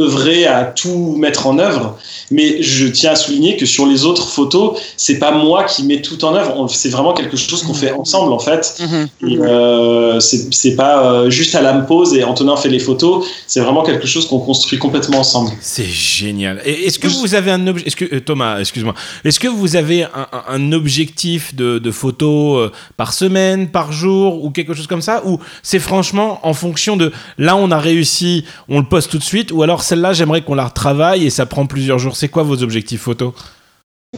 œuvré à tout mettre en œuvre. Mais je tiens à souligner que sur les autres photos, c'est pas moi qui mets tout en œuvre. C'est vraiment quelque chose qu'on fait ensemble, en fait. Et, euh, c'est pas euh, juste Alam pose et Antonin fait les photos. C'est vraiment quelque chose qu'on construit complètement ensemble. C'est génial. Est-ce que vous avez un objectif Est-ce que euh, Thomas, excuse-moi. Est-ce que vous avez un, un- un objectif de, de photos euh, par semaine, par jour ou quelque chose comme ça? Ou c'est franchement en fonction de là on a réussi, on le poste tout de suite Ou alors celle-là j'aimerais qu'on la retravaille et ça prend plusieurs jours. C'est quoi vos objectifs photos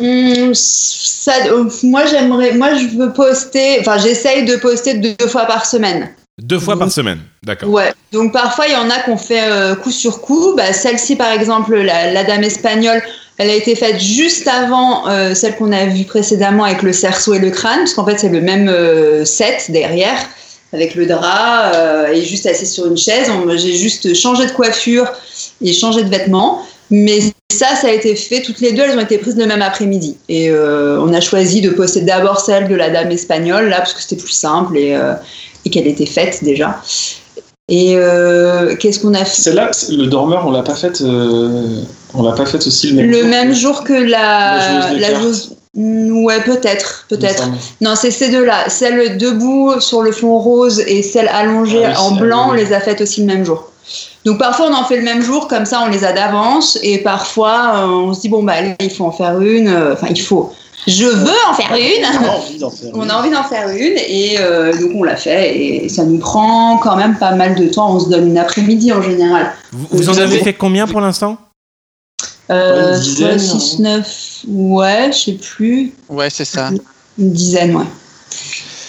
Hum, ça, euh, moi, j'aimerais, moi, je veux poster, enfin, j'essaye de poster deux, fois par semaine. Deux fois par semaine. D'accord. Ouais. Donc parfois, il y en a qu'on fait euh, coup sur coup. Bah, celle-ci, par exemple, la, la dame espagnole, elle a été faite juste avant euh, celle qu'on a vue précédemment avec le cerceau et le crâne, parce qu'en fait, c'est le même euh, set derrière, avec le drap et juste assis sur une chaise. J'ai juste changé de coiffure et changé de vêtements. Mais ça, ça a été fait, toutes les deux, elles ont été prises le même après-midi. Et euh, on a choisi de poster d'abord celle de la dame espagnole, là, parce que c'était plus simple et, euh, et qu'elle était faite déjà. Et euh, qu'est-ce qu'on a fait? Celle-là, le dormeur, on l'a pas faite. on l'a pas faite aussi le même Le jour même que- jour que La la, joueuse. Mm, Ouais, peut-être, peut-être. Non, c'est ces deux-là. Celle debout sur le fond rose et celle allongée Ah oui, en blanc, on les a faites aussi le même jour. Donc parfois on en fait le même jour, comme ça on les a d'avance, et parfois euh, on se dit bon bah allez, il faut en faire une. euh, Enfin il faut. Je veux en faire une. On a envie d'en faire une et euh, donc on l'a fait et ça nous prend quand même pas mal de temps. On se donne une après-midi en général. Vous, vous en avez fait combien pour l'instant? Euh, Une dizaine, 6, 9, ouais, je sais plus. Ouais, c'est ça. Une dizaine, ouais.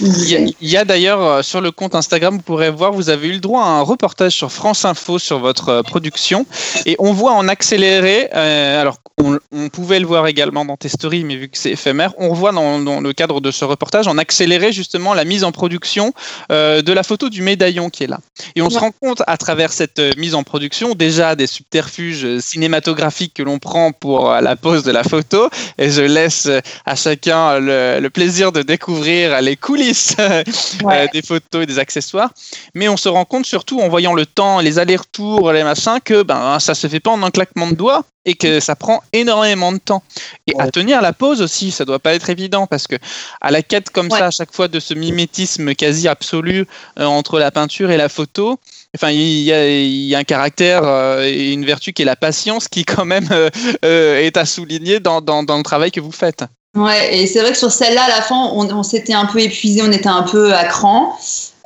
Il y a, d'ailleurs euh, sur le compte Instagram, vous pourrez voir, vous avez eu le droit à un reportage sur France Info sur votre euh, production. Et on voit en accéléré, euh, alors on, on pouvait le voir également dans tes stories, mais vu que c'est éphémère, on revoit dans, dans le cadre de ce reportage en accéléré justement la mise en production euh, de la photo du médaillon qui est là. Et on se rend compte à travers cette mise en production déjà des subterfuges cinématographiques que l'on prend pour la pose de la photo. Et je laisse à chacun le, le plaisir de découvrir les coulisses euh, Ouais. des photos et des accessoires. Mais on se rend compte surtout en voyant le temps, les allers-retours, les machins, que ben, ça se fait pas en un claquement de doigts et que ça prend énormément de temps. Et à tenir la pose aussi, ça doit pas être évident parce que à la quête comme Ouais. ça, à chaque fois de ce mimétisme quasi absolu euh, entre la peinture et la photo, Enfin, il y, a, il y a un caractère euh, et une vertu qui est la patience, qui quand même euh, euh, est à souligner dans, dans, dans le travail que vous faites. Ouais, et c'est vrai que sur celle-là, à la fin, on, s'était un peu épuisé, on était un peu à cran.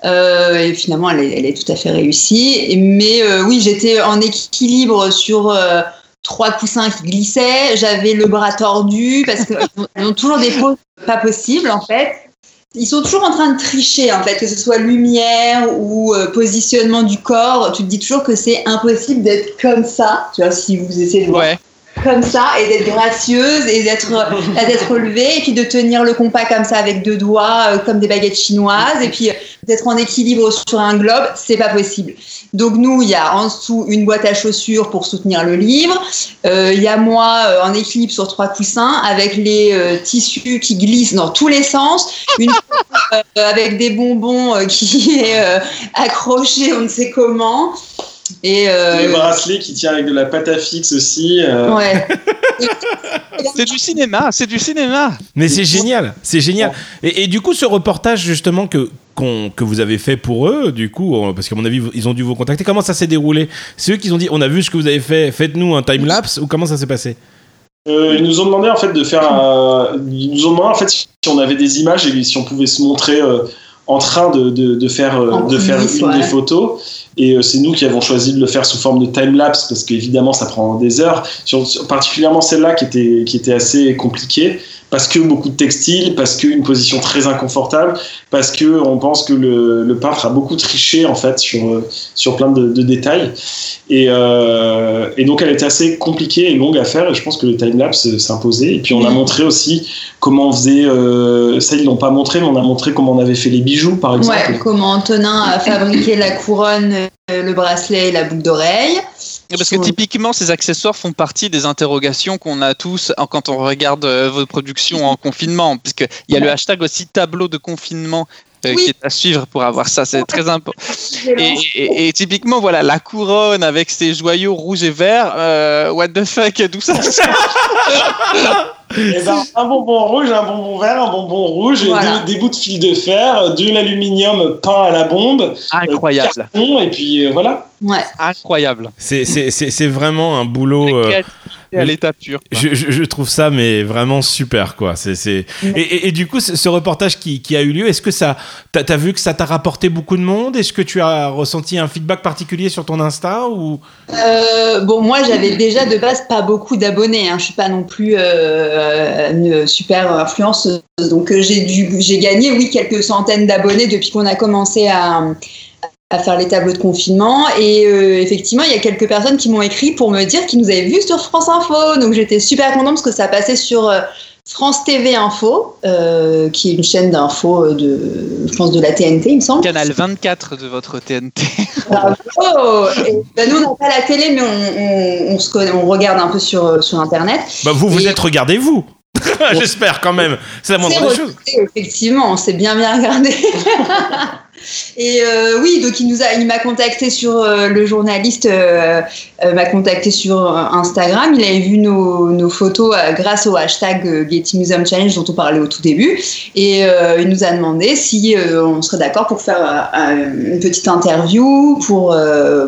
Euh, et finalement, elle est, elle est tout à fait réussie. Mais euh, oui, j'étais en équilibre sur euh, trois coussins qui glissaient. J'avais le bras tordu parce qu'ils ont toujours des poses pas possibles en fait. Ils sont toujours en train de tricher en fait, que ce soit lumière ou euh, positionnement du corps. Tu te dis toujours que c'est impossible d'être comme ça. Tu vois, si vous essayez de voir Ouais. Comme ça et d'être gracieuse et d'être d'être relevée et puis de tenir le compas comme ça avec deux doigts euh, comme des baguettes chinoises et puis euh, d'être en équilibre sur un globe c'est pas possible. Donc nous il y a en dessous une boîte à chaussures pour soutenir le livre. Euh, il y a moi euh, en équilibre sur trois coussins avec les euh, tissus qui glissent dans tous les sens. Une euh, avec des bonbons euh, qui est euh, accroché on ne sait comment et euh, Le bracelet qui tient avec de la pâte à fixe aussi. euh, ouais C'est du cinéma, c'est du cinéma. Mais c'est génial, c'est génial. Et, et du coup, ce reportage justement que que vous avez fait pour eux, du coup, parce qu'à mon avis, ils ont dû vous contacter. Comment ça s'est déroulé? C'est eux qui ont dit, on a vu ce que vous avez fait, faites-nous un time lapse ou comment ça s'est passé? Euh, ils nous ont demandé en fait de faire un... ils nous ont demandé en fait si on avait des images et si on pouvait se montrer euh, en train de, de, de faire euh, de faire coulisses, une ouais. des photos. Et euh, c'est nous qui avons choisi de le faire sous forme de time lapse parce qu'évidemment ça prend des heures. Sur, sur- particulièrement celle-là qui était qui était assez compliquée parce que beaucoup de textiles, parce qu'une position très inconfortable, parce que on pense que le, le, peintre a beaucoup triché en fait sur sur plein de, de détails. Et, euh, et, donc elle était assez compliquée et longue à faire. Et je pense que le timelapse s'imposait. Et puis on a montré aussi comment on faisait. Euh, ça ils l'ont pas montré, mais on a montré comment on avait fait les bijoux par exemple. Ouais, comment Antonin a fabriqué la couronne, le bracelet et la boucle d'oreille. Parce que typiquement, ces accessoires font partie des interrogations qu'on a tous quand on regarde euh, vos productions en confinement, puisqu'il y a le hashtag aussi tableau de confinement euh, qui est à suivre pour avoir ça, c'est très important. Et, et, et, typiquement, voilà, la couronne avec ses joyaux rouges et verts, euh, what the fuck, d'où ça Eh ben, un bonbon rouge, un bonbon vert, un bonbon rouge, voilà. des, des, bouts de fil de fer, de l'aluminium peint à la bombe, incroyable. Euh, carton, et puis euh, voilà. Ouais. Incroyable. C'est vraiment un boulot. Euh, à l'état pur. Je, je, je, trouve ça, mais vraiment super, quoi. C'est et, et, et, du coup, ce reportage qui, qui a eu lieu, est-ce que ça, t'as as vu que ça t'a rapporté beaucoup de monde? Est-ce que tu as ressenti un feedback particulier sur ton Insta ou? Euh, Bon, moi, j'avais déjà de base pas beaucoup d'abonnés. Hein. Je suis pas non plus euh, une super influenceuse, donc j'ai j'ai gagné, oui, quelques centaines d'abonnés depuis qu'on a commencé à à faire les tableaux de confinement. Et euh, effectivement, il y a quelques personnes qui m'ont écrit pour me dire qu'ils nous avaient vus sur France Info. Donc j'étais super contente parce que ça passait sur euh, France TV Info, euh, qui est une chaîne d'info de, je pense, de la TNT, il me semble. Canal 24 de votre TNT. Bravo et, ben, Nous, on n'a pas la télé, mais on, on, on, se connaît, on regarde un peu sur, sur Internet. Bah, vous vous et... êtes regardé, vous J'espère quand même. C'est la moindre des choses. Effectivement, on s'est bien bien regardé. Et euh, oui, donc il m'a contacté sur euh, le journaliste euh, m'a contacté sur Instagram. Il avait vu nos, nos photos grâce au hashtag Getty Museum Challenge dont on parlait au tout début, et il nous a demandé si on serait d'accord pour faire une petite interview pour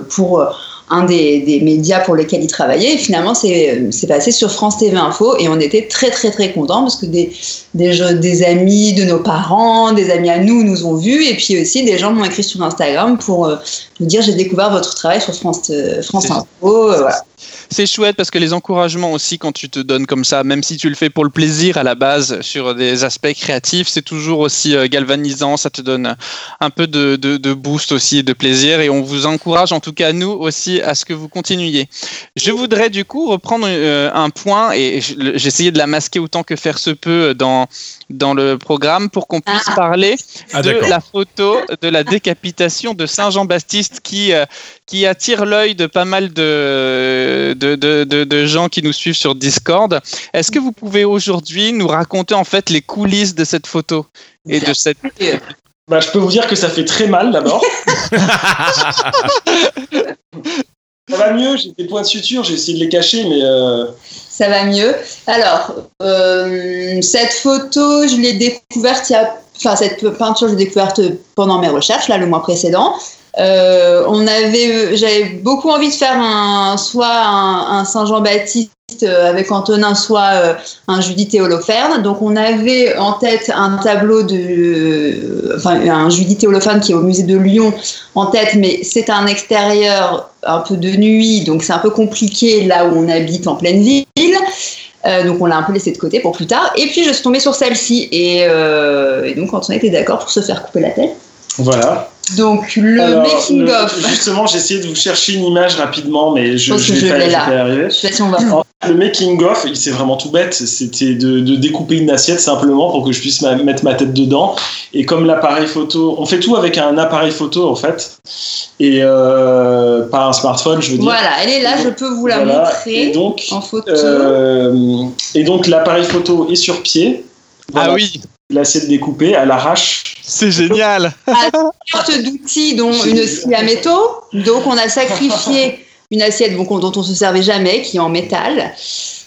pour un des, des, médias pour lesquels il travaillait. Et finalement, c'est passé sur France TV Info et on était très très très contents parce que des, des, des, amis de nos parents, des amis à nous nous ont vus et puis aussi des gens m'ont écrit sur Instagram pour euh, nous dire j'ai découvert votre travail sur France, euh, France Info. Euh, voilà c'est chouette parce que les encouragements aussi quand tu te donnes comme ça, même si tu le fais pour le plaisir à la base sur des aspects créatifs, c'est toujours aussi galvanisant, ça te donne un peu de, de, de, boost aussi, de plaisir et on vous encourage en tout cas nous aussi à ce que vous continuiez. Je voudrais du coup reprendre euh, un point et j'essayais de la masquer autant que faire se peut dans dans le programme pour qu'on puisse ah. parler ah, de la photo de la décapitation de Saint Jean-Baptiste qui, euh, qui attire l'œil de pas mal de, de, de, de, gens qui nous suivent sur Discord. Est-ce que vous pouvez aujourd'hui nous raconter en fait les coulisses de cette photo et de cette... Bah, je peux vous dire que ça fait très mal d'abord. ça va mieux, j'ai des points de suture, j'ai essayé de les cacher, mais... Euh ça va mieux. Alors, euh, cette photo, je l'ai découverte il y a, enfin cette peinture, je l'ai découverte pendant mes recherches là le mois précédent. Euh, on avait, j'avais beaucoup envie de faire un, soit un, Saint Jean-Baptiste avec Antonin, soit euh, un Judith et Holoferne. Donc on avait en tête un tableau de, enfin un Judith et Holoferne qui est au musée de Lyon en tête, mais c'est un extérieur un peu de nuit, donc c'est un peu compliqué là où on habite en pleine ville. Euh, donc on l'a un peu laissé de côté pour plus tard. Et puis je suis tombée sur celle-ci et, euh, et donc Antonin était d'accord pour se faire couper la tête. Voilà. Donc le making of. Justement, j'ai essayé de vous chercher une image rapidement, mais je, je, je vais pas, là. arriver. Je sais pas si on va. Le making of, c'est vraiment tout bête. C'était de, de, découper une assiette simplement pour que je puisse ma, mettre ma tête dedans. Et comme l'appareil photo, on fait tout avec un appareil photo en fait, et euh, pas un smartphone, je veux dire. Voilà, elle est là, je peux vous la voilà. montrer et donc, en photo. Euh, et donc l'appareil photo est sur pied. Voilà. Ah oui l'assiette découpée à l'arrache. C'est génial. À sorte d'outils, dont une scie à métaux. Donc, on a sacrifié une assiette dont on se servait jamais, qui est en métal.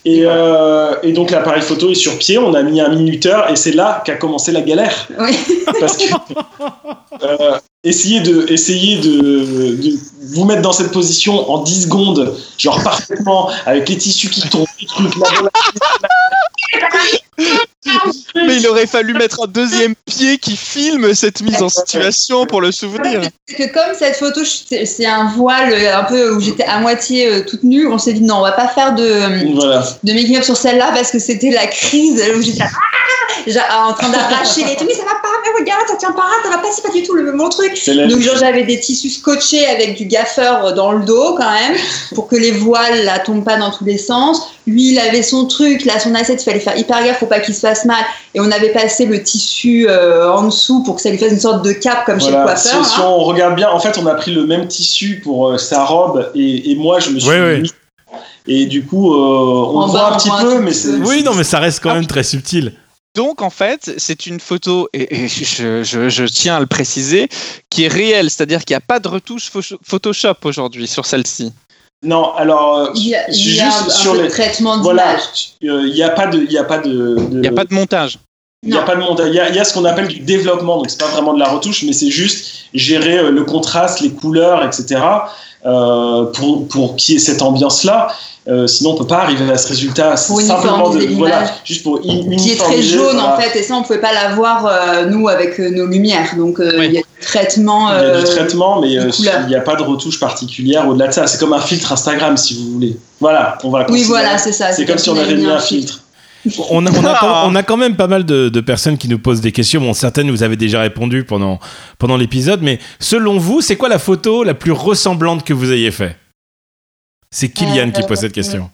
Et, euh, et donc l'appareil photo est sur pied, on a mis un minuteur et c'est là qu'a commencé la galère. Oui. Parce que euh, essayer de, essayer de, de, vous mettre dans cette position en 10 secondes, genre parfaitement, avec les tissus qui tombent, les trucs, la- Mais il aurait fallu mettre un deuxième pied qui filme cette mise en situation pour le souvenir. C'est que comme cette photo, c'est un voile euh, un peu où j'étais à moitié euh, toute nue, on s'est dit non, on va pas faire de, voilà. de making-up sur celle-là parce que c'était la crise où j'étais en train d'arracher les trucs. Mais ça va pas, mais regarde, ça tient pas, ça va pas, c'est pas du tout le bon truc. Donc genre j'avais des tissus scotchés avec du gaffeur dans le dos quand même pour que les voiles là tombent pas dans tous les sens. Lui il avait son truc, là son assiette, il fallait faire hyper gaffe pour pas qu'il se fasse mal. Et on avait passé le tissu euh, en dessous pour que ça lui fasse une sorte de cape comme chez le Voilà, si, coiffeur. si hein. on regarde bien, en fait, on a pris le même tissu pour euh, sa robe et, et moi, je me suis ouais. mis. Et du coup, euh, on En bas, voit un petit peu, mais c'est. Oui, non, mais ça reste quand même très subtil. Donc en fait, c'est une photo, et, et je, je- je tiens à le préciser, qui est réelle, c'est-à-dire qu'il n'y a pas de retouche pho- Photoshop aujourd'hui sur celle-ci. Non, alors, euh, Il y a, il y juste a un, un sur les. traitement Voilà, euh, il n'y a pas de. Il y a pas de. de- Il n'y a pas de montage. il y a pas de montage. Il y a, il y a ce qu'on appelle du développement, donc c'est pas vraiment de la retouche, mais c'est juste gérer euh, le contraste, les couleurs, etc. euh, pour, pour qu'il y ait cette ambiance-là. Euh, sinon, on peut pas arriver à ce résultat. C'est Pour simplement de, voilà, juste pour in- qui est très jaune en fait, et ça on pouvait pas l'avoir euh, nous avec euh, nos lumières. Donc euh, Oui. il y a du traitement. Il y a du traitement, mais euh, il n'y a pas de retouche particulière au-delà de ça. C'est comme un filtre Instagram, si vous voulez. Voilà, on va Oui, voilà, c'est ça. C'est comme si on avait mis un filtre. On a, on, a, quand- on a quand même pas mal de, de personnes qui nous posent des questions. Bon, certaines vous avez déjà répondu pendant, pendant l'épisode, mais selon vous, c'est quoi la photo la plus ressemblante que vous ayez fait? C'est Kylian qui Euh, pose cette question.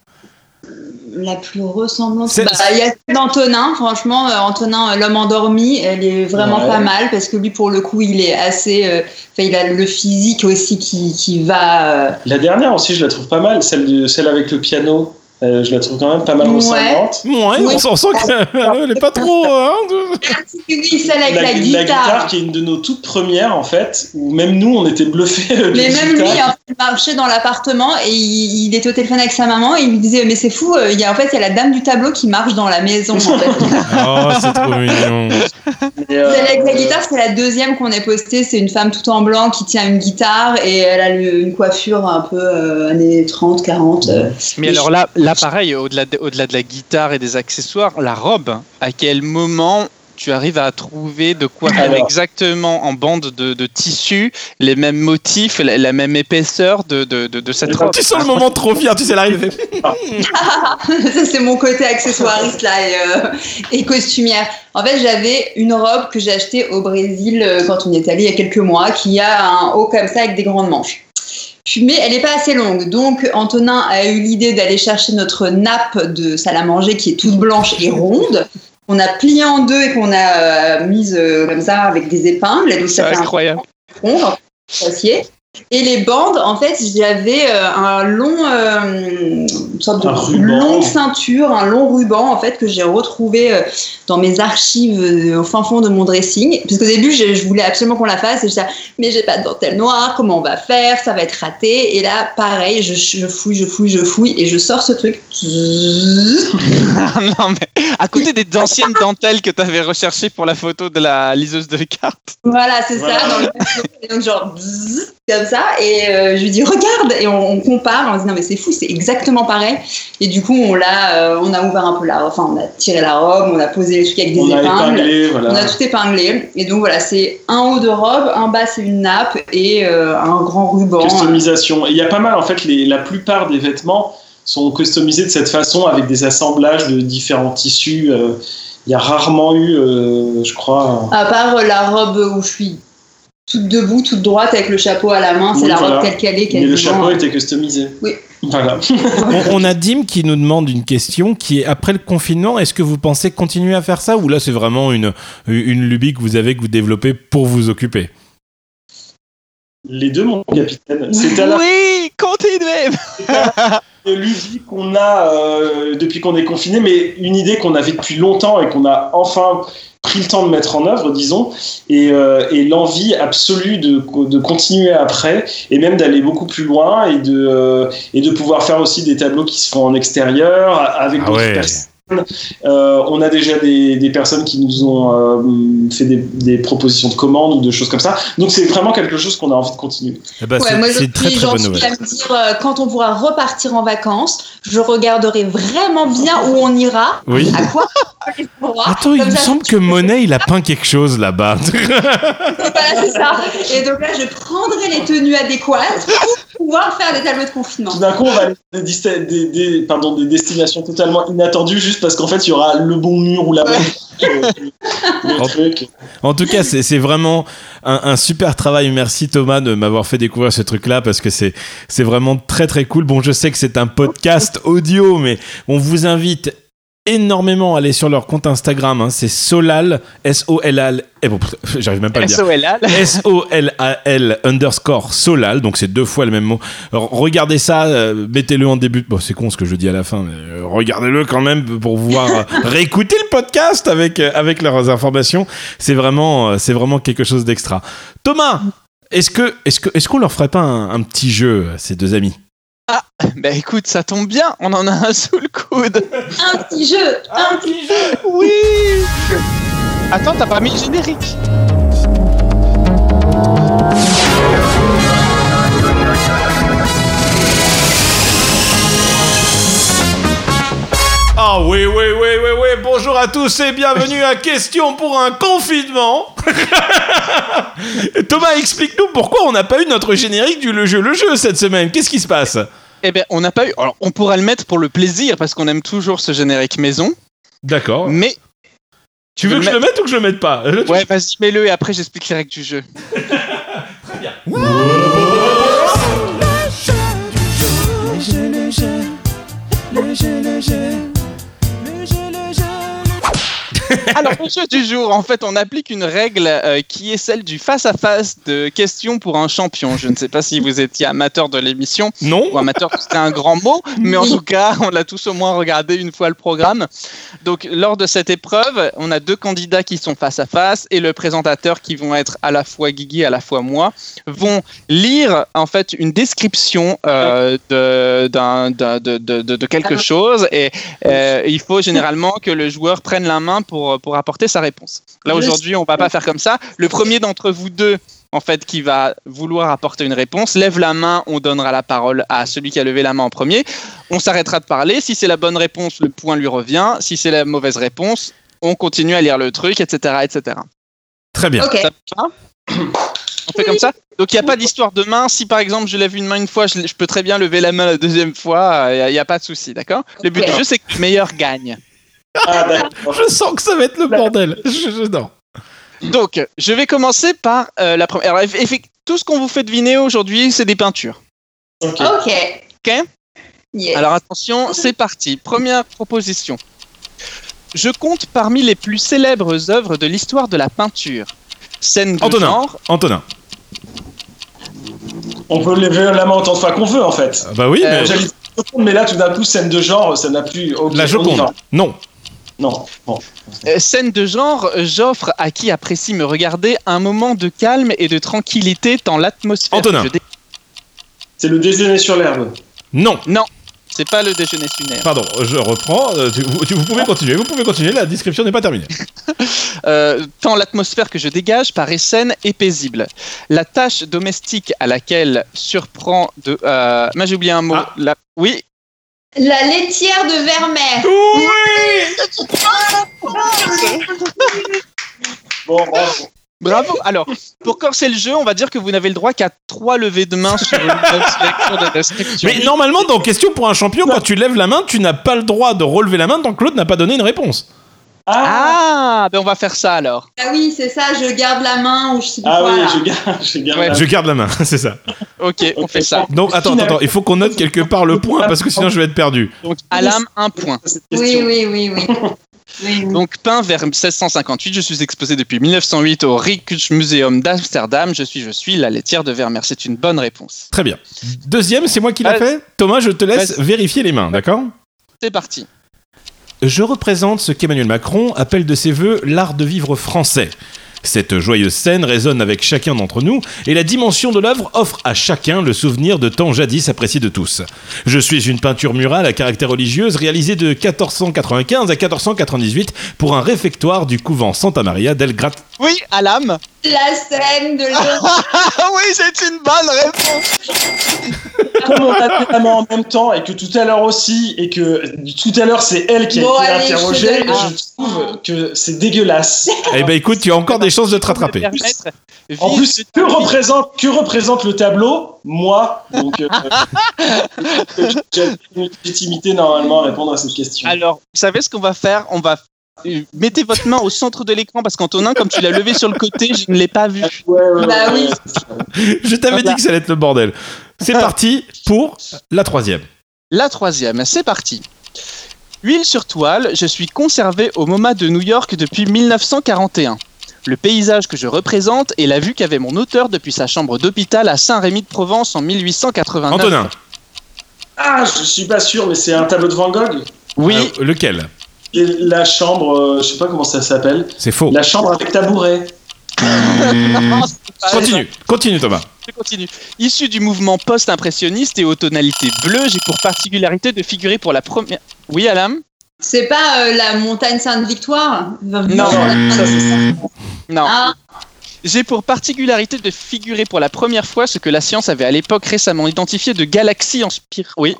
La plus ressemblante. C'est- Bah, Il y a celle d'Antonin, franchement, euh, Antonin, euh, l'homme endormi, elle est vraiment Ouais. pas mal parce que lui, pour le coup, il est assez. euh, Enfin, il a le physique aussi qui, qui va. euh, La dernière aussi, je la trouve pas mal, celle, de, celle avec le piano. Euh, je la trouve quand même pas mal Ouais. ressemblante. Ouais, Oui. on s'en sent qu'elle est pas trop. hein, de- Oui, celle avec la, guitare. guitare. qui est une de nos toutes premières en fait, où même nous on était bluffés. de Mais la même lui, guitare. hein, il marchait dans l'appartement et il, il était au téléphone avec sa maman et il lui disait mais c'est fou, euh, il y a en fait il y a la dame du tableau qui marche dans la maison. En fait. Oh, c'est trop mignon. Mais, euh, Celle avec la guitare, c'est la deuxième qu'on ait postée. C'est une femme tout en blanc qui tient une guitare et elle a le- une coiffure un peu euh, années 30, 40. euh. Mais alors là, là pareil, au-delà de, au-delà de la guitare et des accessoires, la robe, à quel moment tu arrives à trouver de quoi faire exactement en bande de, de tissu les mêmes motifs, la, la même épaisseur de, de, de, de cette Et robe? Tu sens le moment trop fier, tu sais, elle fait, Ça, c'est mon côté accessoiriste là et, euh, et costumière. En fait, j'avais une robe que j'ai achetée au Brésil euh, quand on y est allé il y a quelques mois, qui a un haut comme ça avec des grandes manches. Mais elle n'est pas assez longue, donc Antonin a eu l'idée d'aller chercher notre nappe de salle à manger qui est toute blanche et ronde. On a plié en deux et qu'on a euh, mise euh, comme ça avec des épingles. C'est incroyable. rond. Et les bandes, en fait, j'avais euh, un long, euh, une sorte de Un longue ceinture, un long ruban, en fait, que j'ai retrouvé euh, dans mes archives au fin fond de mon dressing. Parce qu'au début, je, je voulais absolument qu'on la fasse, et je disais, mais j'ai pas de dentelle noire, comment on va faire, ça va être raté. Et là, pareil, je, je fouille, je fouille, je fouille, et je sors ce truc. non, mais à côté des anciennes dentelles que tu avais recherchées pour la photo de la liseuse de cartes. Voilà, c'est Voilà. ça. Dans le... donc, genre, comme ça. Et euh, je lui dis, regarde Et on, on compare. On se dit, non, mais c'est fou, c'est exactement pareil. Et du coup, on, l'a, euh, on a ouvert un peu la Enfin, on a tiré la robe, on a posé les trucs avec des on a épingles. On a tout épinglé. Et donc, voilà, c'est un haut de robe, un bas, c'est une nappe et euh, un grand ruban. Customisation. Et il y a pas mal en fait, les, la plupart des vêtements sont customisés de cette façon avec des assemblages de différents tissus. Il y a rarement eu, je crois. À part la robe où je suis toute debout, toute droite avec le chapeau à la main, c'est Oui, la robe voilà. telle qu'elle est. Mais le chapeau était customisé. Oui. Voilà. On, on a Dim qui nous demande une question qui est après le confinement, est-ce que vous pensez continuer à faire ça ou là c'est vraiment une, une lubie que vous avez que vous développez pour vous occuper? Les deux, mon capitaine. C'est à la Oui, continuez de l'usine qu'on a euh, depuis qu'on est confiné, mais une idée qu'on avait depuis longtemps et qu'on a enfin pris le temps de mettre en œuvre, disons, et, euh, et l'envie absolue de, de continuer après, et même d'aller beaucoup plus loin, et de, euh, et de pouvoir faire aussi des tableaux qui se font en extérieur, avec Ah d'autres ouais. personnes. Euh, on a déjà des, des personnes qui nous ont euh, fait des, des propositions de commandes ou de choses comme ça. Donc c'est vraiment quelque chose qu'on a envie de continuer. Eh ben, Ouais, c'est moi, je très suis très bonne gentille nouvelle. à me dire, euh, quand on pourra repartir en vacances, je regarderai vraiment bien où on ira, Oui. à quoi. Attends, il me semble que Monet, il a peint quelque chose là-bas. Voilà, c'est ça. Et donc là, je prendrai les tenues adéquates pour pouvoir faire des tableaux de confinement. Tout d'un coup, on va aller des, des, des- pardon, des destinations totalement inattendues juste parce qu'en fait, il y aura le bon mur ou la bonne le truc. En tout cas, c'est vraiment un, un super travail. Merci Thomas de m'avoir fait découvrir ce truc-là parce que c'est vraiment très très cool. Bon, je sais que c'est un podcast audio, mais on vous invite énormément aller sur leur compte Instagram. hein. C'est Solal, S-O-L-A-L. Eh bon, j'arrive même pas à le dire. SOLA. S-O-L-A-L underscore Solal, donc c'est deux fois le même mot. Alors, regardez ça, euh, mettez-le en début. Bon, c'est con ce que je dis à la fin, mais euh, regardez-le quand même pour pouvoir euh, réécouter le podcast avec, avec leurs informations. C'est vraiment, c'est vraiment quelque chose d'extra. Thomas, est-ce que, est-ce que, est-ce qu'on leur ferait pas un, un petit jeu, ces deux amis? Bah écoute, ça tombe bien, on en a un sous le coude. Un petit jeu, un petit jeu. Oui Attends, t'as pas mis le générique Ah oui, oui, oui, oui, oui. Bonjour à tous et bienvenue à Question pour un confinement. Thomas, explique-nous pourquoi on n'a pas eu notre générique du Le Jeu, le Jeu cette semaine. Qu'est-ce qui se passe? Eh ben, on n'a pas eu. Alors, on pourra le mettre pour le plaisir parce qu'on aime toujours ce générique maison. D'accord. Mais Tu veux que je le mette ou que je le mette pas? Ouais, vas-y, mets-le et après j'explique les règles du jeu. Alors, le jeu du jour, en fait, on applique une règle euh, qui est celle du face-à-face de questions pour un champion. Je ne sais pas si vous étiez amateur de l'émission Non ou amateur, c'était un grand mot, mais en tout cas, on l'a tous au moins regardé une fois le programme. Donc, lors de cette épreuve, on a deux candidats qui sont face à face et le présentateur qui vont être à la fois Guigui, à la fois moi, vont lire en fait une description euh, de, d'un- d'un- de, de- de- de quelque chose et euh, il faut généralement que le joueur prenne la main pour, pour apporter sa réponse. Là, aujourd'hui, on va pas faire comme ça. Le premier d'entre vous deux en fait, qui va vouloir apporter une réponse, lève la main, on donnera la parole à celui qui a levé la main en premier. On s'arrêtera de parler. Si c'est la bonne réponse, le point lui revient. Si c'est la mauvaise réponse, on continue à lire le truc, etc., etc. Très bien. Ok. Ça va? On fait comme ça? Donc il n'y a pas d'histoire de main. Si par exemple je lève une main une fois, je, je peux très bien lever la main la deuxième fois. Il n'y a, pas de souci, d'accord? Le but du jeu, c'est que le meilleur gagne. Ah. Je sens que ça va être le bordel. Je, je- non. Donc, je vais commencer par euh, la première. Alors, eff- eff- tout ce qu'on vous fait deviner aujourd'hui, c'est des peintures. Ok. Ok. Yes. Alors attention, c'est parti. Première proposition. Je compte parmi les plus célèbres œuvres de l'histoire de la peinture. Scène de Antonin. genre. Antonin. On peut lever la main autant de fois qu'on veut, en fait. Ah Bah oui, Euh, mais mais là, tout d'un coup, scène de genre, ça n'a plus. ok, la Joconde. Non. Non. Bon. Euh, scène de genre, j'offre à qui apprécie me regarder un moment de calme et de tranquillité dans l'atmosphère. Antonin. Je dé- C'est le déjeuner sur l'herbe. Non. C'est pas le déjeuner lunaire. Pardon, je reprends. Euh, tu- vous, tu- vous pouvez continuer. Vous pouvez continuer. La description n'est pas terminée. Euh, tant l'atmosphère que je dégage paraît saine et paisible. La tâche domestique à laquelle surprend de. Euh, moi j'ai oublié un mot. Ah. La- oui, La laitière de Vermeer. Bon, bravo. bravo. Alors, pour corser le jeu, on va dire que vous n'avez le droit qu'à trois levées de main sur une sélection de description. Mais normalement, dans Question pour un champion, quand tu lèves la main, tu n'as pas le droit de relever la main tant que l'autre n'a pas donné une réponse. Ah, Ah, ben on va faire ça alors. Ah oui, c'est ça, je garde la main ou je sais pas ah oui, je garde, je garde Ouais, la- Je garde la main, c'est ça. Ok, on fait ça. Donc, attends, attends, attends, il faut qu'on note quelque part le point parce que sinon je vais être perdu. Donc, à l'âme, un point. Oui, oui, oui, oui. oui, oui. Donc, peint vers 1658, je suis exposé depuis 1908 au Rijksmuseum d'Amsterdam. Je suis, je suis la laitière de Vermeer. C'est une bonne réponse. Très bien. Deuxième, c'est moi qui l'ai Vas-y. fait. Thomas, je te laisse vérifier les mains, d'accord? C'est parti. Je représente ce qu'Emmanuel Macron appelle de ses voeux l'art de vivre français. Cette joyeuse scène résonne avec chacun d'entre nous et la dimension de l'œuvre offre à chacun le souvenir de temps jadis apprécié de tous. Je suis une peinture murale à caractère religieuse réalisée de 1495 à 1498 pour un réfectoire du couvent Santa Maria del Grat. Oui, à l'âme. La scène de. Ah oui, c'est une bonne réponse. Comme on a fait en même temps et que tout à l'heure aussi, et que tout à l'heure c'est elle qui a Bon, été allez, interrogée, je je, trouve que c'est dégueulasse. Eh ben écoute, tu as encore des chances de te rattraper. En plus, que représente, que représente le tableau? Moi. Donc, euh, j'ai une légitimité normalement à répondre à cette question. Alors, vous savez ce qu'on va faire? On va euh, mettez votre main au centre de l'écran parce qu'Antonin, comme tu l'as levé sur le côté, je ne l'ai pas vu. Ouais, ouais, Bah oui. Je t'avais dit que ça allait être le bordel. C'est parti pour la troisième. La troisième, c'est parti. Huile sur toile, je suis conservé au MoMA de New York depuis 1941. Le paysage que je représente est la vue qu'avait mon auteur depuis sa chambre d'hôpital à Saint-Rémy-de-Provence en 1889. Antonin, Ah, je suis pas sûr, mais c'est un tableau de Van Gogh. Oui, euh, lequel? Et la chambre, euh, je sais pas comment ça s'appelle. C'est faux. La chambre avec tabouret. Non, c'est pas- Continue, continue Thomas. Je continue. Issu du mouvement post-impressionniste et aux tonalités bleues, j'ai pour particularité de figurer pour la première. Oui, Alam? C'est pas euh, la montagne Sainte-Victoire? Non. Ça, c'est ça. Non. Ah, J'ai pour particularité de figurer pour la première fois ce que la science avait à l'époque récemment identifié de galaxies en spirale. Oui.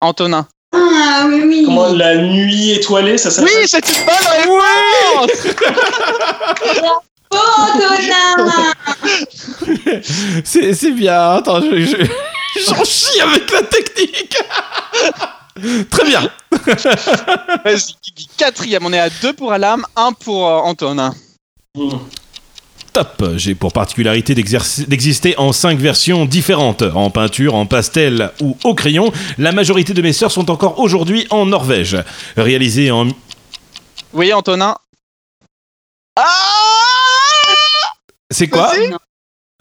Antonin. ah, oui, oui. Comment la nuit étoilée, ça Oui, s'appelle c'est une bonne réponse Oh, Antonin C'est c'est bien. Attends, je- je- j'en chie avec la technique. Très bien. Vas-y, Guigui. Quatrième, on est à deux pour Alam, un pour euh, Antonin. Hmm. Top. J'ai pour particularité d'exister en cinq versions différentes, en peinture, en pastel ou au crayon. La majorité de mes sœurs sont encore aujourd'hui en Norvège. Réalisé en Oui, Antonin. Ah c'est quoi?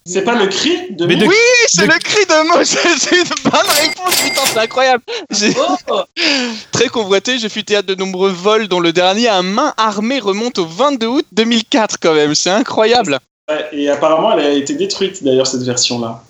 C'est pas le cri de Oui, c'est de- le cri de Mo, c'est une bonne réponse, putain, c'est incroyable. Oh Très convoité, je fus théâtre de nombreux vols, dont le dernier à main armée remonte au 22 août 2004 quand même, c'est incroyable. Ouais, et apparemment, elle a été détruite d'ailleurs, cette version-là.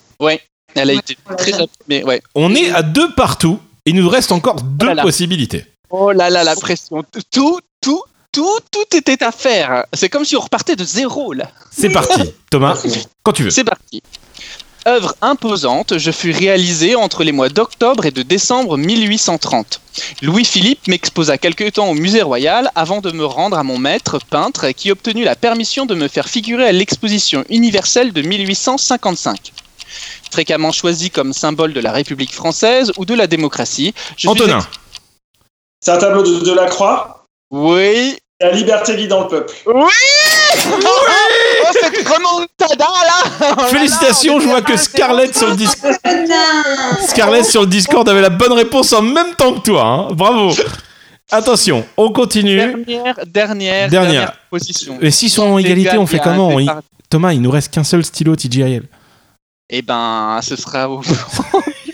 Elle a Ouais, été très mais ouais. On est à deux partout. Il nous reste encore deux là là. possibilités. Oh là là, la pression. Tout, tout, tout, tout était à faire. C'est comme si on repartait de zéro là. C'est parti. Thomas, quand tu veux. C'est parti. Œuvre imposante, je fus réalisée entre les mois d'octobre et de décembre 1830. Louis-Philippe m'exposa quelque temps au musée royal avant de me rendre à mon maître peintre qui obtenu la permission de me faire figurer à l'exposition universelle de 1855. Fréquemment choisi comme symbole de la République française ou de la démocratie, je Antonin. C'est un tableau de Delacroix? Oui. La liberté guidant le peuple. Oui Oh, cette remontada là Félicitations, je vois que Scarlett sur le Discord. Antonin Scarlett sur le Discord avait la bonne réponse en même temps que toi. hein. Bravo. Attention, on continue. Dernière, dernière, Dernière. dernière position. Et s'ils sont en égalité, on fait comment On y- Thomas, il nous reste qu'un seul stylo TGIL. Eh ben, ce sera au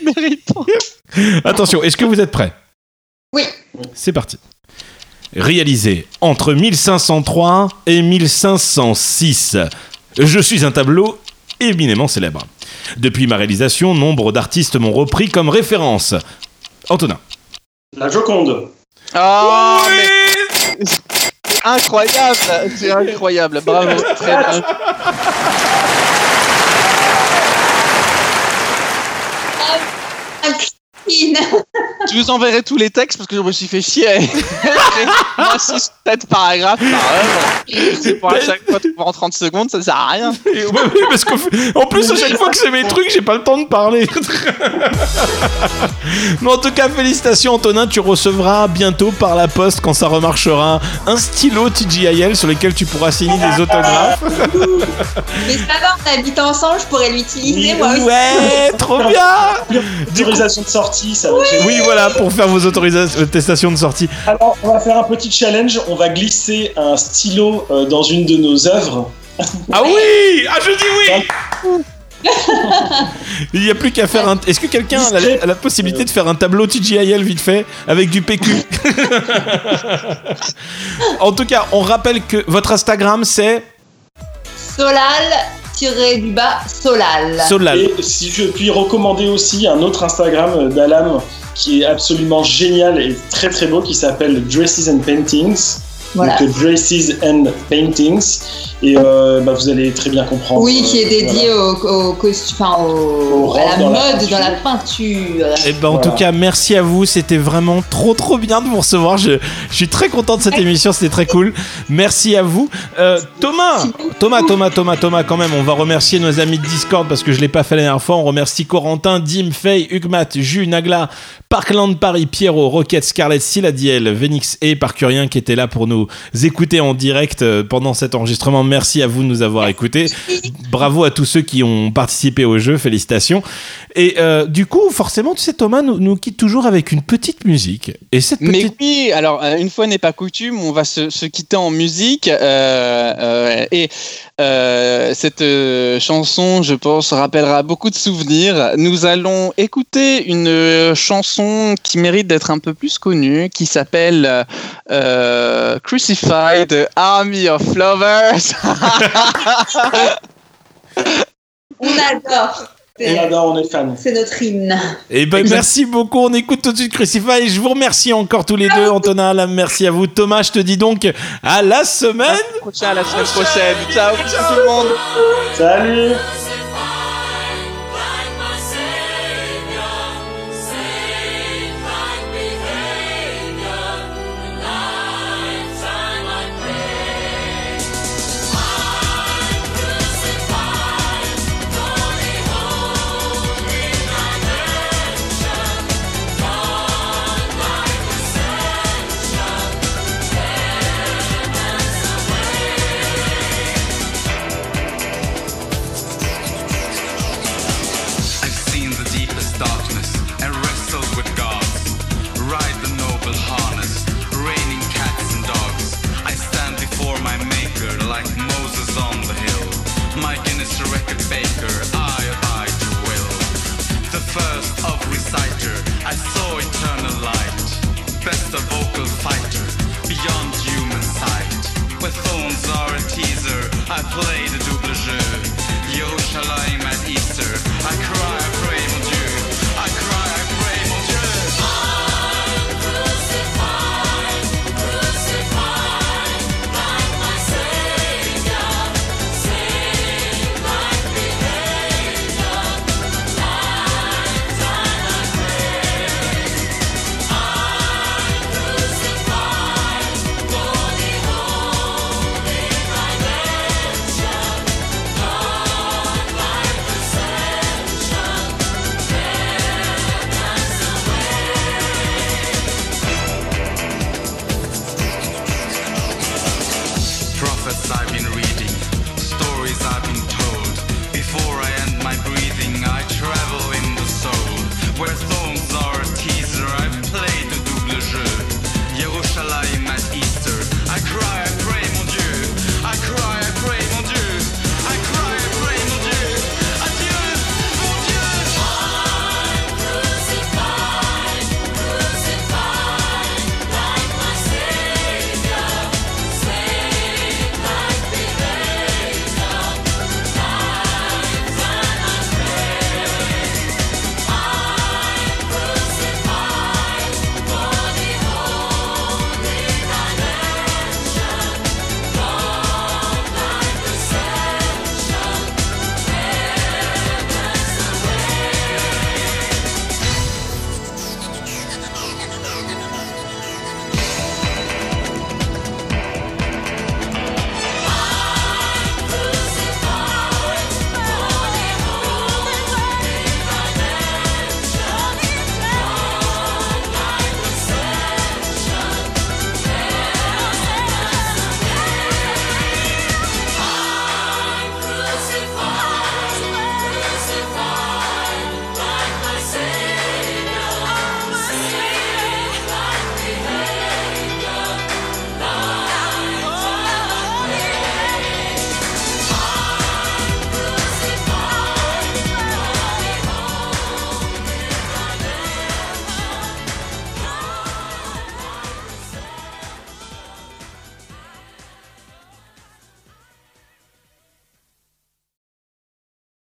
méritant. Attention, est-ce que vous êtes prêts? Oui. C'est parti. Réalisé entre 1503 et 1506, je suis un tableau éminemment célèbre. Depuis ma réalisation, nombre d'artistes m'ont repris comme référence. Antonin. La Joconde. Oh, mais c'est incroyable, c'est incroyable, bravo, très bien. Je vous enverrai tous les textes parce que je me suis fait chier. Moi, 6 7 paragraphes par œuvre. C'est pour à chaque fois en 30 secondes, ça sert à rien. Et- ouais, oui, parce qu'en en plus, à chaque fois que c'est mes trucs, j'ai pas le temps de parler. Mais en tout cas, félicitations Antonin, tu recevras bientôt par la poste, quand ça remarchera, un stylo TGIL sur lequel tu pourras signer des autographes. Mais ça va, on habite ensemble, je pourrais l'utiliser moi aussi. Ouais, trop bien Autorisation de sortie, ça va être Oui, voilà, pour faire vos autorisations, attestations de sortie. Alors, on va faire un petit challenge. On va glisser un stylo euh, dans une de nos œuvres. Ah oui Ah, je dis oui Il n'y a plus qu'à faire un... Est-ce que quelqu'un a la, a la possibilité de faire un tableau TGIL vite fait avec du PQ En tout cas, on rappelle que votre Instagram c'est... Solal du bas Solal. Solal. Et si je puis recommander aussi un autre Instagram d'Alam qui est absolument génial et très très beau qui s'appelle Dresses and Paintings. Voilà. Donc Dresses and Paintings. Et euh, bah, vous allez très bien comprendre. Oui, qui est euh, dédié au, au costu- enfin, au- Au à la mode, dans la peinture. peinture. Eh ben, en Voilà. tout cas, merci à vous. C'était vraiment trop, trop bien de vous recevoir. Je, je suis très content de cette émission. C'était très cool. Merci à vous. Euh, Thomas, Thomas, Thomas, Thomas, Thomas, quand même, on va remercier nos amis de Discord parce que je l'ai pas fait la dernière fois. On remercie Corentin, Dim, Faye, Hugmat, Jus, Nagla, Parkland Paris, Pierrot, Rocket, Scarlett, Siladiel, Venix et Parcurien qui étaient là pour nous écouter en direct pendant cet enregistrement. Merci à vous de nous avoir écoutés. Bravo à tous ceux qui ont participé au jeu. Félicitations. Et euh, du coup, forcément, tu sais, Thomas nous, nous quitte toujours avec une petite musique. Et cette Mais petite. oui, alors euh, une fois n'est pas coutume, on va se, se quitter en musique euh, euh, et euh, cette euh, chanson, je pense, rappellera beaucoup de souvenirs. Nous allons écouter une euh, chanson qui mérite d'être un peu plus connue, qui s'appelle Crucified Army of Lovers. On adore. Adore, on est fan. C'est notre hymne. Et ben, merci beaucoup. On écoute tout de suite Crucify. Je vous remercie encore tous les deux. Antonin, Alam, merci à vous. Thomas, je te dis donc à la semaine. à la semaine prochaine. Ciao, ciao tout le monde. Salut first time in real